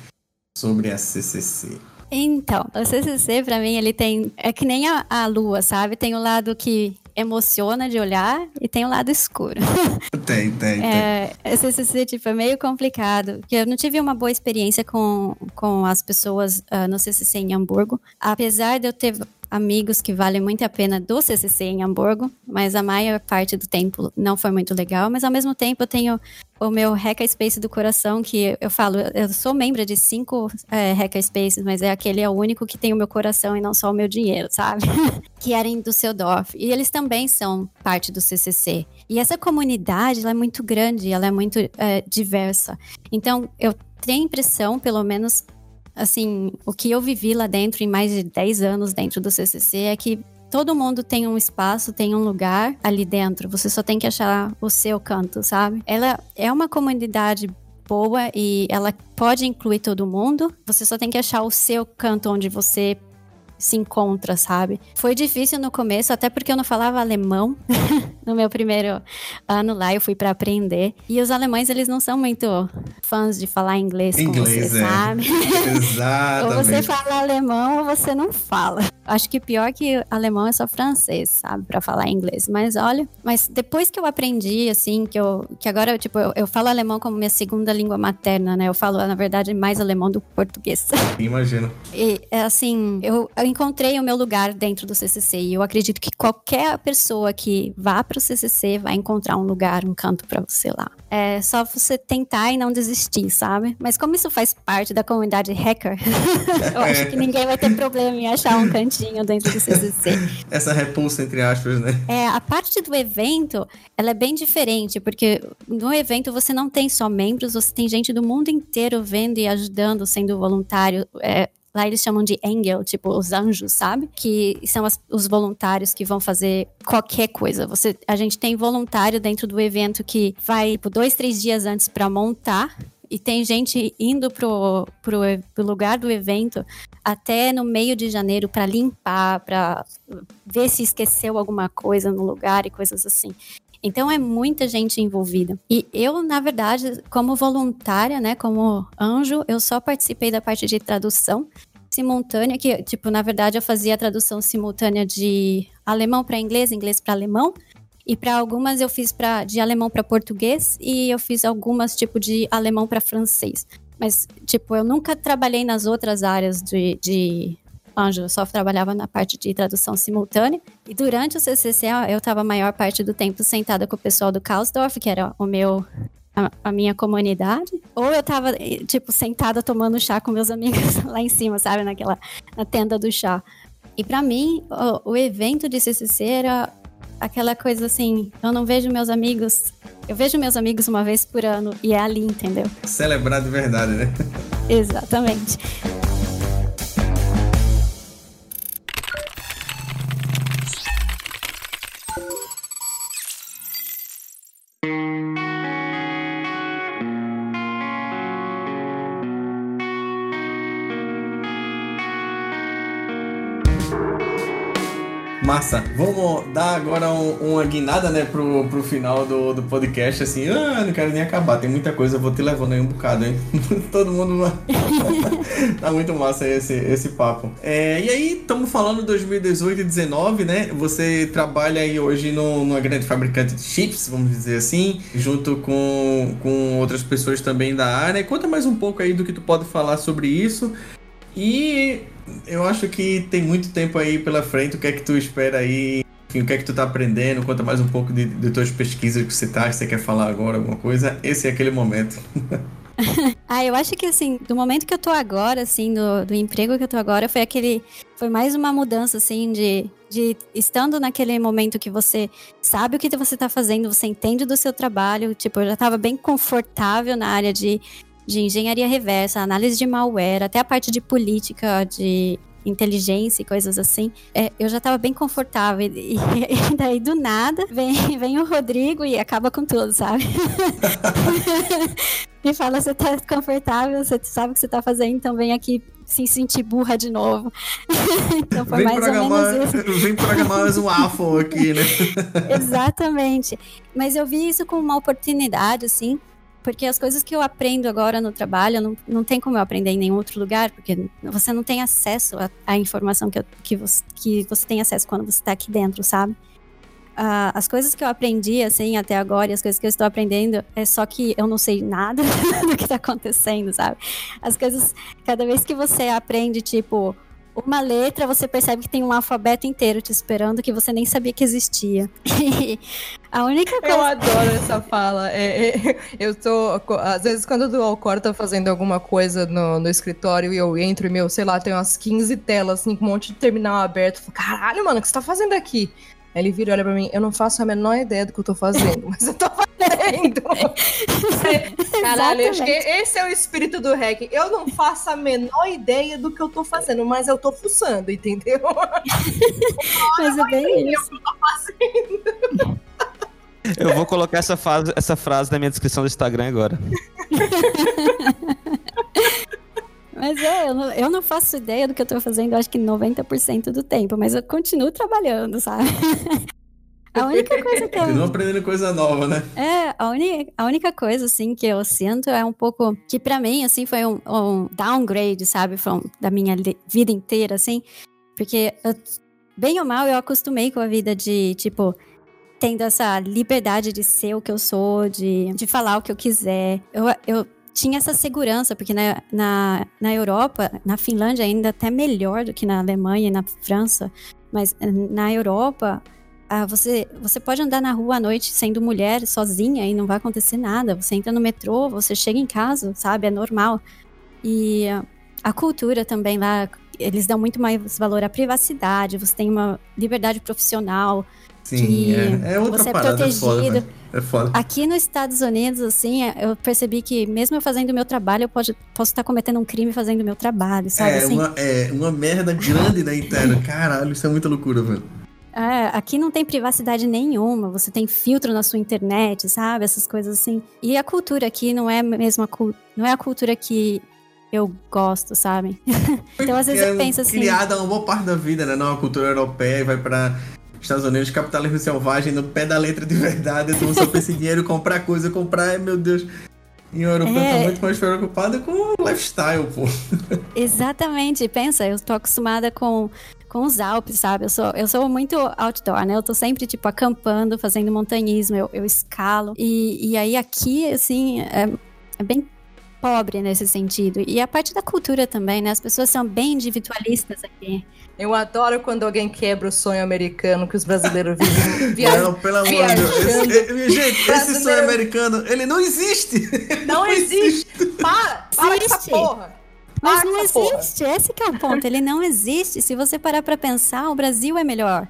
C: sobre a CCC?
D: Então, o CCC para mim ele tem é que nem a, a lua, sabe? Tem o lado que emociona de olhar e tem o lado escuro.
C: Tem, tem,
D: é, tem. CCC, tipo, é meio complicado. Eu não tive uma boa experiência com, com as pessoas uh, no CCC em Hamburgo. Apesar de eu ter amigos que valem muito a pena do CCC em Hamburgo, mas a maior parte do tempo não foi muito legal. Mas ao mesmo tempo eu tenho o meu Hackerspace do coração, que eu falo, eu sou membro de cinco é, Hackerspaces, mas é aquele é o único que tem o meu coração e não só o meu dinheiro, sabe? que era em Düsseldorf. E eles também são parte do CCC. E essa comunidade, ela é muito grande, ela é muito é, diversa. Então, eu tenho a impressão, pelo menos assim, o que eu vivi lá dentro em mais de 10 anos dentro do CCC é que todo mundo tem um espaço, tem um lugar ali dentro. Você só tem que achar o seu canto, sabe? Ela é uma comunidade boa e ela pode incluir todo mundo. Você só tem que achar o seu canto onde você se encontra, sabe? Foi difícil no começo, até porque eu não falava alemão no meu primeiro ano lá, eu fui para aprender. E os alemães, eles não são muito fãs de falar inglês, inglês você é. sabe.
C: Exatamente.
D: ou você fala alemão ou você não fala. Acho que pior que alemão é só francês, sabe, para falar inglês. Mas olha, mas depois que eu aprendi, assim, que eu, que agora, tipo, eu, eu falo alemão como minha segunda língua materna, né? Eu falo, na verdade, mais alemão do que português.
C: Imagino.
D: E, é assim, eu, eu encontrei o meu lugar dentro do CCC e eu acredito que qualquer pessoa que vá para o CCC vai encontrar um lugar, um canto para você lá. É só você tentar e não desistir, sabe? Mas como isso faz parte da comunidade hacker, eu acho que ninguém vai ter problema em achar um cantinho dentro do CCC.
C: Essa repulsa entre aspas, né?
D: É, a parte do evento, ela é bem diferente, porque no evento você não tem só membros, você tem gente do mundo inteiro vendo e ajudando, sendo voluntário. É, Lá eles chamam de angel, tipo os anjos, sabe? Que são as, os voluntários que vão fazer qualquer coisa. Você, a gente tem voluntário dentro do evento que vai por dois, três dias antes para montar e tem gente indo pro, pro, pro, lugar do evento até no meio de janeiro para limpar, para ver se esqueceu alguma coisa no lugar e coisas assim. Então é muita gente envolvida. E eu, na verdade, como voluntária, né, como anjo, eu só participei da parte de tradução simultânea, que, tipo, na verdade eu fazia a tradução simultânea de alemão para inglês, inglês para alemão. E para algumas eu fiz pra, de alemão para português e eu fiz algumas tipo de alemão para francês. Mas, tipo, eu nunca trabalhei nas outras áreas de, de anjo, eu só trabalhava na parte de tradução simultânea. E durante o CCCA, eu estava a maior parte do tempo sentada com o pessoal do Kausdorf, que era o meu a, a, minha comunidade, ou eu tava, tipo, sentada tomando chá com meus amigos lá em cima, sabe? Naquela na tenda do chá. E para mim, o, o, evento de CCC era aquela coisa assim, eu não vejo meus amigos, eu vejo meus amigos uma vez por ano e é ali, entendeu?
C: Celebrar de verdade, né?
D: Exatamente.
C: Massa. Vamos dar agora um, uma guinada, né, pro, pro final do, do podcast, assim, ah, não quero nem acabar, tem muita coisa, vou te levando aí um bocado, hein? Todo mundo... tá muito massa esse, esse papo. É, e aí, estamos falando 2018 e 2019, né? Você trabalha aí hoje no, numa grande fabricante de chips, vamos dizer assim, junto com, com outras pessoas também da área. Conta mais um pouco aí do que tu pode falar sobre isso. E eu acho que tem muito tempo aí pela frente. O que é que tu espera aí? Enfim, o que é que tu tá aprendendo? Conta mais um pouco de, de tuas pesquisas que você tá, se você quer falar agora alguma coisa. Esse é aquele momento.
D: ah, eu acho que assim, do momento que eu tô agora, assim, do, do emprego que eu tô agora, foi aquele. Foi mais uma mudança, assim, de, de estando naquele momento que você sabe o que você tá fazendo, você entende do seu trabalho. Tipo, eu já tava bem confortável na área de de engenharia reversa, análise de malware, até a parte de política, de inteligência e coisas assim, é, eu já estava bem confortável. E, e, daí, do nada, vem, vem o Rodrigo e acaba com tudo, sabe? e fala: você tá confortável, você sabe o que você tá fazendo, então vem aqui se sentir burra de novo. então foi vem mais ou menos isso.
C: Vem programar mais um AFO aqui, né?
D: Exatamente. Mas eu vi isso como uma oportunidade, assim, porque as coisas que eu aprendo agora no trabalho, não, não tem como eu aprender em nenhum outro lugar, porque você não tem acesso à informação que, eu, que, você, que você tem acesso quando você está aqui dentro, sabe? Uh, as coisas que eu aprendi, assim, até agora, e as coisas que eu estou aprendendo, é só que eu não sei nada do que está acontecendo, sabe? As coisas, cada vez que você aprende, tipo, uma letra, você percebe que tem um alfabeto inteiro te esperando que você nem sabia que existia. a única coisa.
A: Eu adoro essa fala. É, é, eu tô. Às vezes, quando o Alcor tá fazendo alguma coisa no, no escritório e eu entro e, meu, sei lá, tem umas 15 telas, assim, com um monte de terminal aberto. Eu falo, caralho, mano, o que você tá fazendo aqui? Aí ele vira e olha pra mim, eu não faço a menor ideia do que eu tô fazendo, mas eu tô fazendo. Caralho, acho que esse é o espírito do hack. Eu não faço a menor ideia do que eu tô fazendo, mas eu tô fuçando, entendeu?
D: mas é bem isso. Eu tô
B: fazendo. Eu vou colocar essa, frase, essa frase na minha descrição do Instagram agora.
D: Mas é, eu não, eu não faço ideia do que eu tô fazendo, acho que 90% do tempo, mas eu continuo trabalhando, sabe? A única coisa que eu.
C: Continua aprendendo coisa nova, né?
D: É, a, uni... a única coisa, assim, que eu sinto é um pouco. Que para mim, assim, foi um, um downgrade, sabe? From, da minha vida inteira, assim. Porque, eu, bem ou mal, eu acostumei com a vida de, tipo, tendo essa liberdade de ser o que eu sou, de, de falar o que eu quiser. Eu, eu tinha essa segurança, porque na, na, na Europa, na Finlândia ainda até melhor do que na Alemanha e na França, mas eh, na Europa, ah, você, você pode andar na rua à noite sendo mulher sozinha e não vai acontecer nada. Você entra no metrô, você chega em casa, sabe? É normal. E a cultura também lá, eles dão muito mais valor à privacidade, você tem uma liberdade profissional.
C: Sim, é, é outra você é parada, é protegido. É foda.
D: Aqui nos Estados Unidos, assim, é, eu percebi que mesmo eu fazendo o meu trabalho, eu pode, posso estar cometendo um crime fazendo o meu trabalho, sabe?
C: É,
D: assim?
C: uma, é uma merda grande na internet. Caralho, isso é muita loucura, velho.
D: É, aqui não tem privacidade nenhuma, você tem filtro na sua internet, sabe? Essas coisas assim. E a cultura aqui não é mesmo a, não é a cultura que eu gosto, sabe? então às vezes
C: é
D: eu penso assim.
C: Criada uma boa parte da vida, né? Não, a cultura europeia vai para Estados Unidos, capitalismo selvagem, no pé da letra de verdade. Então só pensa em dinheiro, comprar coisa, comprar, ai meu Deus. E o europeu é... tá muito mais preocupado com o lifestyle, pô.
D: Exatamente. Pensa, eu tô acostumada com, com os Alpes, sabe? Eu sou, eu sou muito outdoor, né? Eu tô sempre, tipo, acampando, fazendo montanhismo, eu, eu escalo. E, e aí aqui, assim, é, é bem pobre nesse sentido. E a parte da cultura também, né? As pessoas são bem individualistas aqui.
A: Eu adoro quando alguém quebra o sonho americano que os brasileiros vivem via...
C: Não, pelo amor de Deus. Esse, gente, Brasileiro... esse sonho americano, ele não existe.
A: Não, não existe. existe. Para, para existe. essa porra.
D: Mas não existe, porra. esse é o ponto. Ele não existe. Se você parar para pensar, o Brasil é melhor.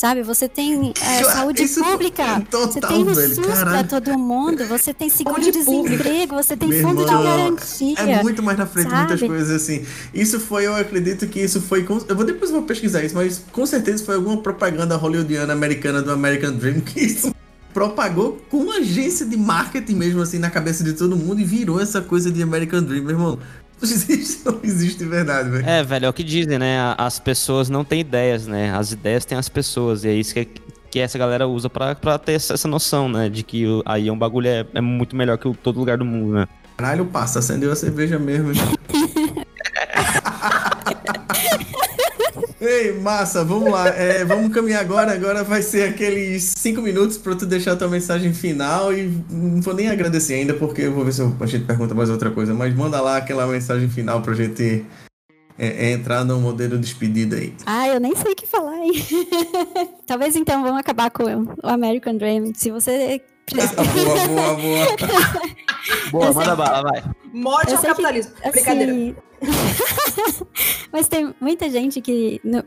D: Sabe, você tem é, saúde Isso pública, total, você tem o SUS para todo mundo, você tem seguro-desemprego, você tem Meu fundo irmão, de garantia.
C: É muito mais na frente sabe? muitas coisas assim. Isso foi, eu acredito que isso foi. Eu vou depois vou pesquisar isso, mas com certeza foi alguma propaganda hollywoodiana americana do American Dream que isso propagou com uma agência de marketing mesmo assim na cabeça de todo mundo e virou essa coisa de American Dream, meu irmão. Existe, não existe de verdade, velho.
B: É, velho, é o que dizem, né? As pessoas não têm ideias, né? As ideias têm as pessoas. E é isso que, que essa galera usa pra, pra ter essa noção, né? De que aí um bagulho é, é muito melhor que todo lugar do mundo, né?
C: Caralho, passa, acendeu a cerveja mesmo. Ei, massa, vamos lá. É, vamos caminhar agora. Agora vai ser aqueles cinco minutos para tu deixar tua mensagem final. E não vou nem agradecer ainda, porque eu vou ver se a gente pergunta mais outra coisa. Mas manda lá aquela mensagem final pra gente é, é entrar no modelo de despedida aí.
D: Ah, eu nem sei o que falar, hein? Talvez então vamos acabar com o American Dream. Se você.
C: boa, boa, boa.
B: boa, manda bala, vai.
A: Morte ao capitalismo. Que, assim, Brincadeira.
D: Mas tem muita gente que, no,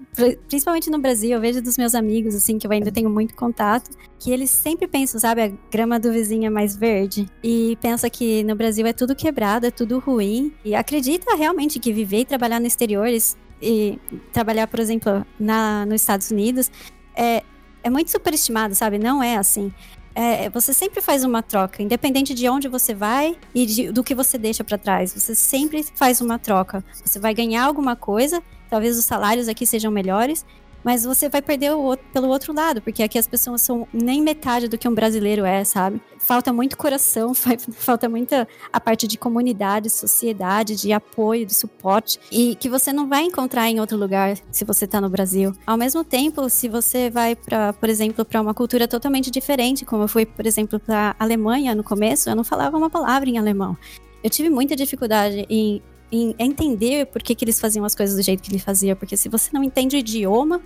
D: principalmente no Brasil, eu vejo dos meus amigos, assim, que eu ainda tenho muito contato, que eles sempre pensam, sabe, a grama do vizinho é mais verde. E pensa que no Brasil é tudo quebrado, é tudo ruim. E acredita realmente que viver e trabalhar no exterior e, e trabalhar, por exemplo, na, nos Estados Unidos é, é muito superestimado, sabe? Não é assim é, você sempre faz uma troca, independente de onde você vai e de, do que você deixa para trás. Você sempre faz uma troca. Você vai ganhar alguma coisa, talvez os salários aqui sejam melhores, mas você vai perder outro, pelo outro lado, porque aqui as pessoas são nem metade do que um brasileiro é, sabe? Falta muito coração, falta muita a parte de comunidade, sociedade, de apoio, de suporte, e que você não vai encontrar em outro lugar se você está no Brasil. Ao mesmo tempo, se você vai para, por exemplo, para uma cultura totalmente diferente, como eu fui, por exemplo, para Alemanha no começo, eu não falava uma palavra em alemão. Eu tive muita dificuldade em em entender por que, que eles faziam as coisas do jeito que ele fazia. Porque se você não entende o idioma,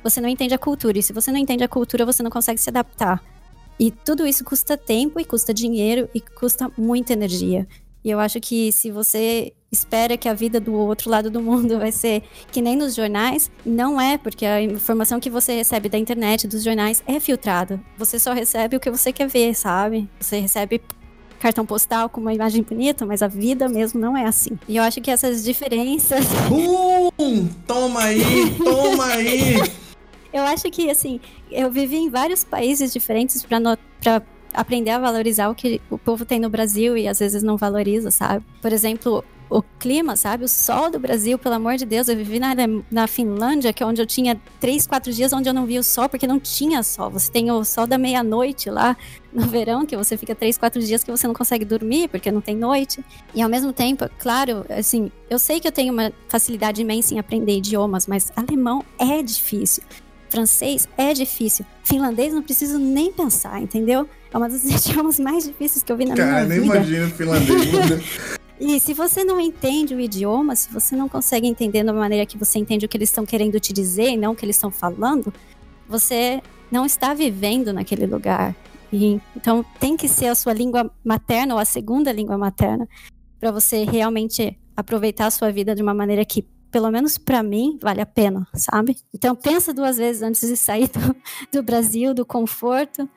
D: você não entende a cultura. E se você não entende a cultura, você não consegue se adaptar. E tudo isso custa tempo e custa dinheiro e custa muita energia. E eu acho que se você espera que a vida do outro lado do mundo vai ser que nem nos jornais, não é, porque a informação que você recebe da internet, dos jornais, é filtrada. Você só recebe o que você quer ver, sabe? Você recebe cartão postal com uma imagem bonita, mas a vida mesmo não é assim. E eu acho que essas diferenças.
C: Bum! Toma aí, toma aí!
D: eu acho que, assim, eu vivi em vários países diferentes para aprender a valorizar o que o povo tem no Brasil e às vezes não valoriza, sabe? Por exemplo, o clima, sabe? O sol do Brasil, pelo amor de Deus. Eu vivi na, na Finlândia, que é onde eu tinha três, quatro dias onde eu não via o sol, porque não tinha sol. Você tem o sol da meia-noite lá no verão, que você fica três, quatro dias que você não consegue dormir, porque não tem noite. E ao mesmo tempo, claro, assim, eu sei que eu tenho uma facilidade imensa em aprender idiomas, mas alemão é difícil. Francês é difícil. Finlandês não preciso nem pensar, entendeu? É uma das idiomas mais difíceis que eu vi na
C: Cara,
D: minha
C: vida. Cara, nem imagino finlandês.
D: E se você não entende o idioma, se você não consegue entender da maneira que você entende o que eles estão querendo te dizer e não o que eles estão falando, você não está vivendo naquele lugar. E, então tem que ser a sua língua materna ou a segunda língua materna para você realmente aproveitar a sua vida de uma maneira que pelo menos para mim, vale a pena, sabe? Então pensa duas vezes antes de sair do, do Brasil, do conforto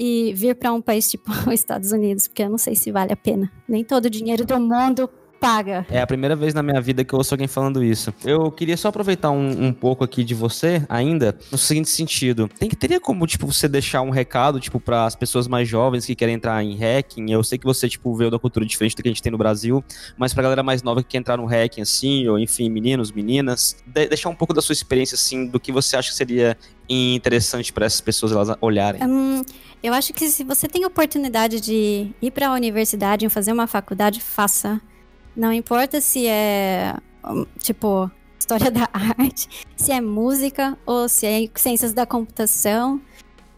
D: e vir para um país tipo os Estados Unidos, porque eu não sei se vale a pena. Nem todo o dinheiro do mundo paga.
B: É a primeira vez na minha vida que eu ouço alguém falando isso. Eu queria só aproveitar um, um pouco aqui de você ainda, no seguinte sentido. Tem que teria como, tipo, você deixar um recado, tipo, para as pessoas mais jovens que querem entrar em hacking. Eu sei que você, tipo, veio da cultura diferente do que a gente tem no Brasil, mas pra galera mais nova que quer entrar no hacking, assim, ou enfim, meninos, meninas, de deixar um pouco da sua experiência, assim, do que você acha que seria interessante para essas pessoas elas olharem?
D: Hum, eu acho que se você tem oportunidade de ir para a universidade e fazer uma faculdade, faça. Não importa se é, hum, tipo, história da arte, se é música ou se é ciências da computação.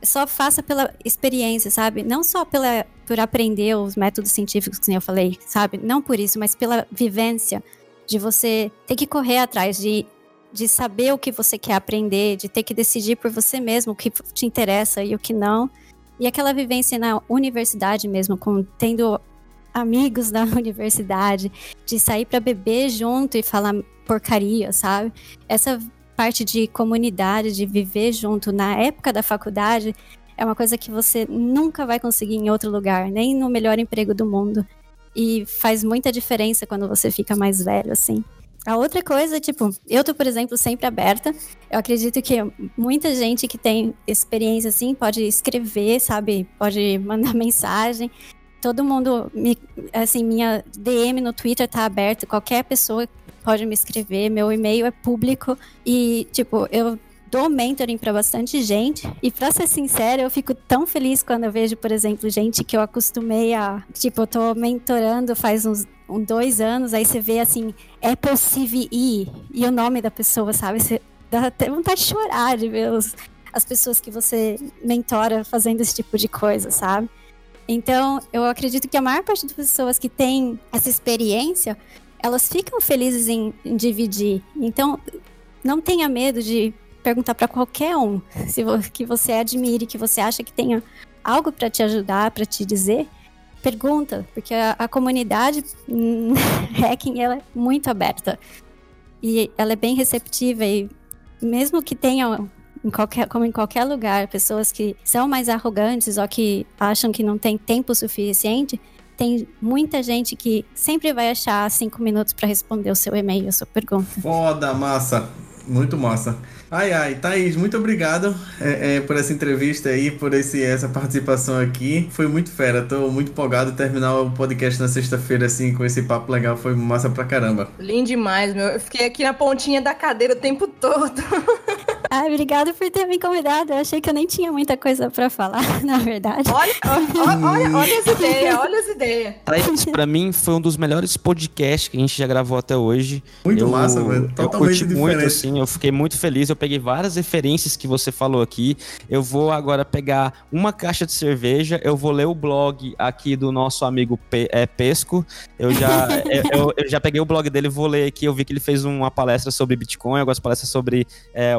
D: Só faça pela experiência, sabe? Não só pela, por aprender os métodos científicos, que eu falei, sabe? Não por isso, mas pela vivência de você ter que correr atrás de de saber o que você quer aprender, de ter que decidir por você mesmo o que te interessa e o que não. E aquela vivência na universidade mesmo, com tendo amigos da universidade, de sair para beber junto e falar porcaria, sabe? Essa parte de comunidade, de viver junto na época da faculdade, é uma coisa que você nunca vai conseguir em outro lugar, nem no melhor emprego do mundo. E faz muita diferença quando você fica mais velho, assim. A outra coisa, tipo, eu tô, por exemplo, sempre aberta. Eu acredito que muita gente que tem experiência assim pode escrever, sabe? Pode mandar mensagem. Todo mundo, me, assim, minha DM no Twitter tá aberto. Qualquer pessoa pode me escrever. Meu e-mail é público. E, tipo, eu dou mentoring para bastante gente. E para ser sincera, eu fico tão feliz quando eu vejo, por exemplo, gente que eu acostumei a. Tipo, eu tô mentorando faz uns dois anos, aí você vê assim, é possível ir, e o nome da pessoa, sabe? Você dá até vontade de chorar de ver os, as pessoas que você mentora fazendo esse tipo de coisa, sabe? Então, eu acredito que a maior parte das pessoas que tem essa experiência, elas ficam felizes em, em dividir. Então, não tenha medo de perguntar para qualquer um se que você admire, que você acha que tenha algo para te ajudar, para te dizer pergunta, porque a, a comunidade hacking ela é muito aberta e ela é bem receptiva e mesmo que tenha em qualquer, como em qualquer lugar, pessoas que são mais arrogantes ou que acham que não tem tempo suficiente, tem muita gente que sempre vai achar cinco minutos para responder o seu e-mail, a sua pergunta.
C: Foda, massa. Muito massa. Ai, ai, Thaís, muito obrigado é, é, por essa entrevista aí, por esse, essa participação aqui. Foi muito fera, tô muito empolgado terminar o podcast na sexta-feira, assim, com esse papo legal. Foi massa pra caramba.
A: Lindo demais, meu. Eu fiquei aqui na pontinha da cadeira o tempo todo.
D: Ai, obrigado por ter me convidado. Eu achei que eu nem tinha muita coisa para falar, na verdade.
A: Olha, olha, olha, olha as ideias, olha as ideias.
B: Pra mim, foi um dos melhores podcasts que a gente já gravou até hoje.
C: Muito eu, massa, velho. Totalmente
B: eu curti
C: diferente.
B: muito, assim, eu fiquei muito feliz. Eu peguei várias referências que você falou aqui. Eu vou agora pegar uma caixa de cerveja, eu vou ler o blog aqui do nosso amigo Pe é, Pesco. Eu já, eu, eu, já peguei o blog dele, vou ler aqui. Eu vi que ele fez uma palestra sobre Bitcoin, algumas palestras sobre é,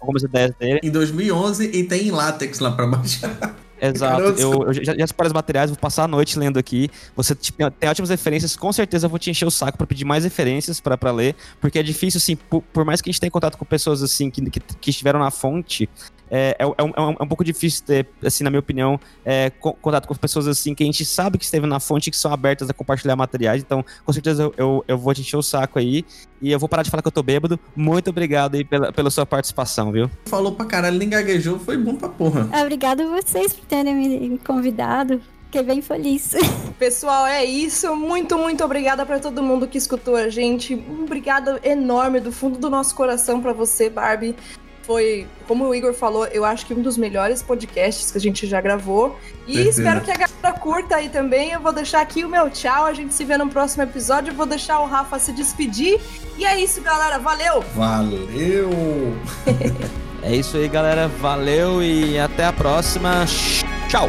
B: algumas ideias dele.
C: Em 2011 e tem em látex lá pra baixar.
B: Exato. Eu, eu, já, já separei os materiais, vou passar a noite lendo aqui. Você tipo, tem ótimas referências, com certeza eu vou te encher o saco para pedir mais referências para ler, porque é difícil, assim, por, por, mais que a gente tenha contato com pessoas assim que, que, que estiveram na fonte, é, é, é, um, é, um, pouco difícil ter, assim, na minha opinião, é, contato com pessoas assim que a gente sabe que esteve na fonte e que são abertas a compartilhar materiais. Então, com certeza eu, eu, eu, vou te encher o saco aí. E eu vou parar de falar que eu tô bêbado. Muito obrigado aí pela, pela sua participação, viu?
C: Falou pra caralho, nem gaguejou, foi bom pra porra.
D: Obrigado a vocês por terem me convidado. Fiquei bem feliz.
A: Pessoal, é isso. Muito, muito obrigada para todo mundo que escutou a gente. Um obrigado enorme do fundo do nosso coração para você, Barbie foi, como o Igor falou, eu acho que um dos melhores podcasts que a gente já gravou. E Perfeito. espero que a galera curta aí também. Eu vou deixar aqui o meu tchau. A gente se vê no próximo episódio. Eu vou deixar o Rafa se despedir. E é isso, galera. Valeu!
C: Valeu!
B: é isso aí, galera. Valeu e até a próxima. Tchau!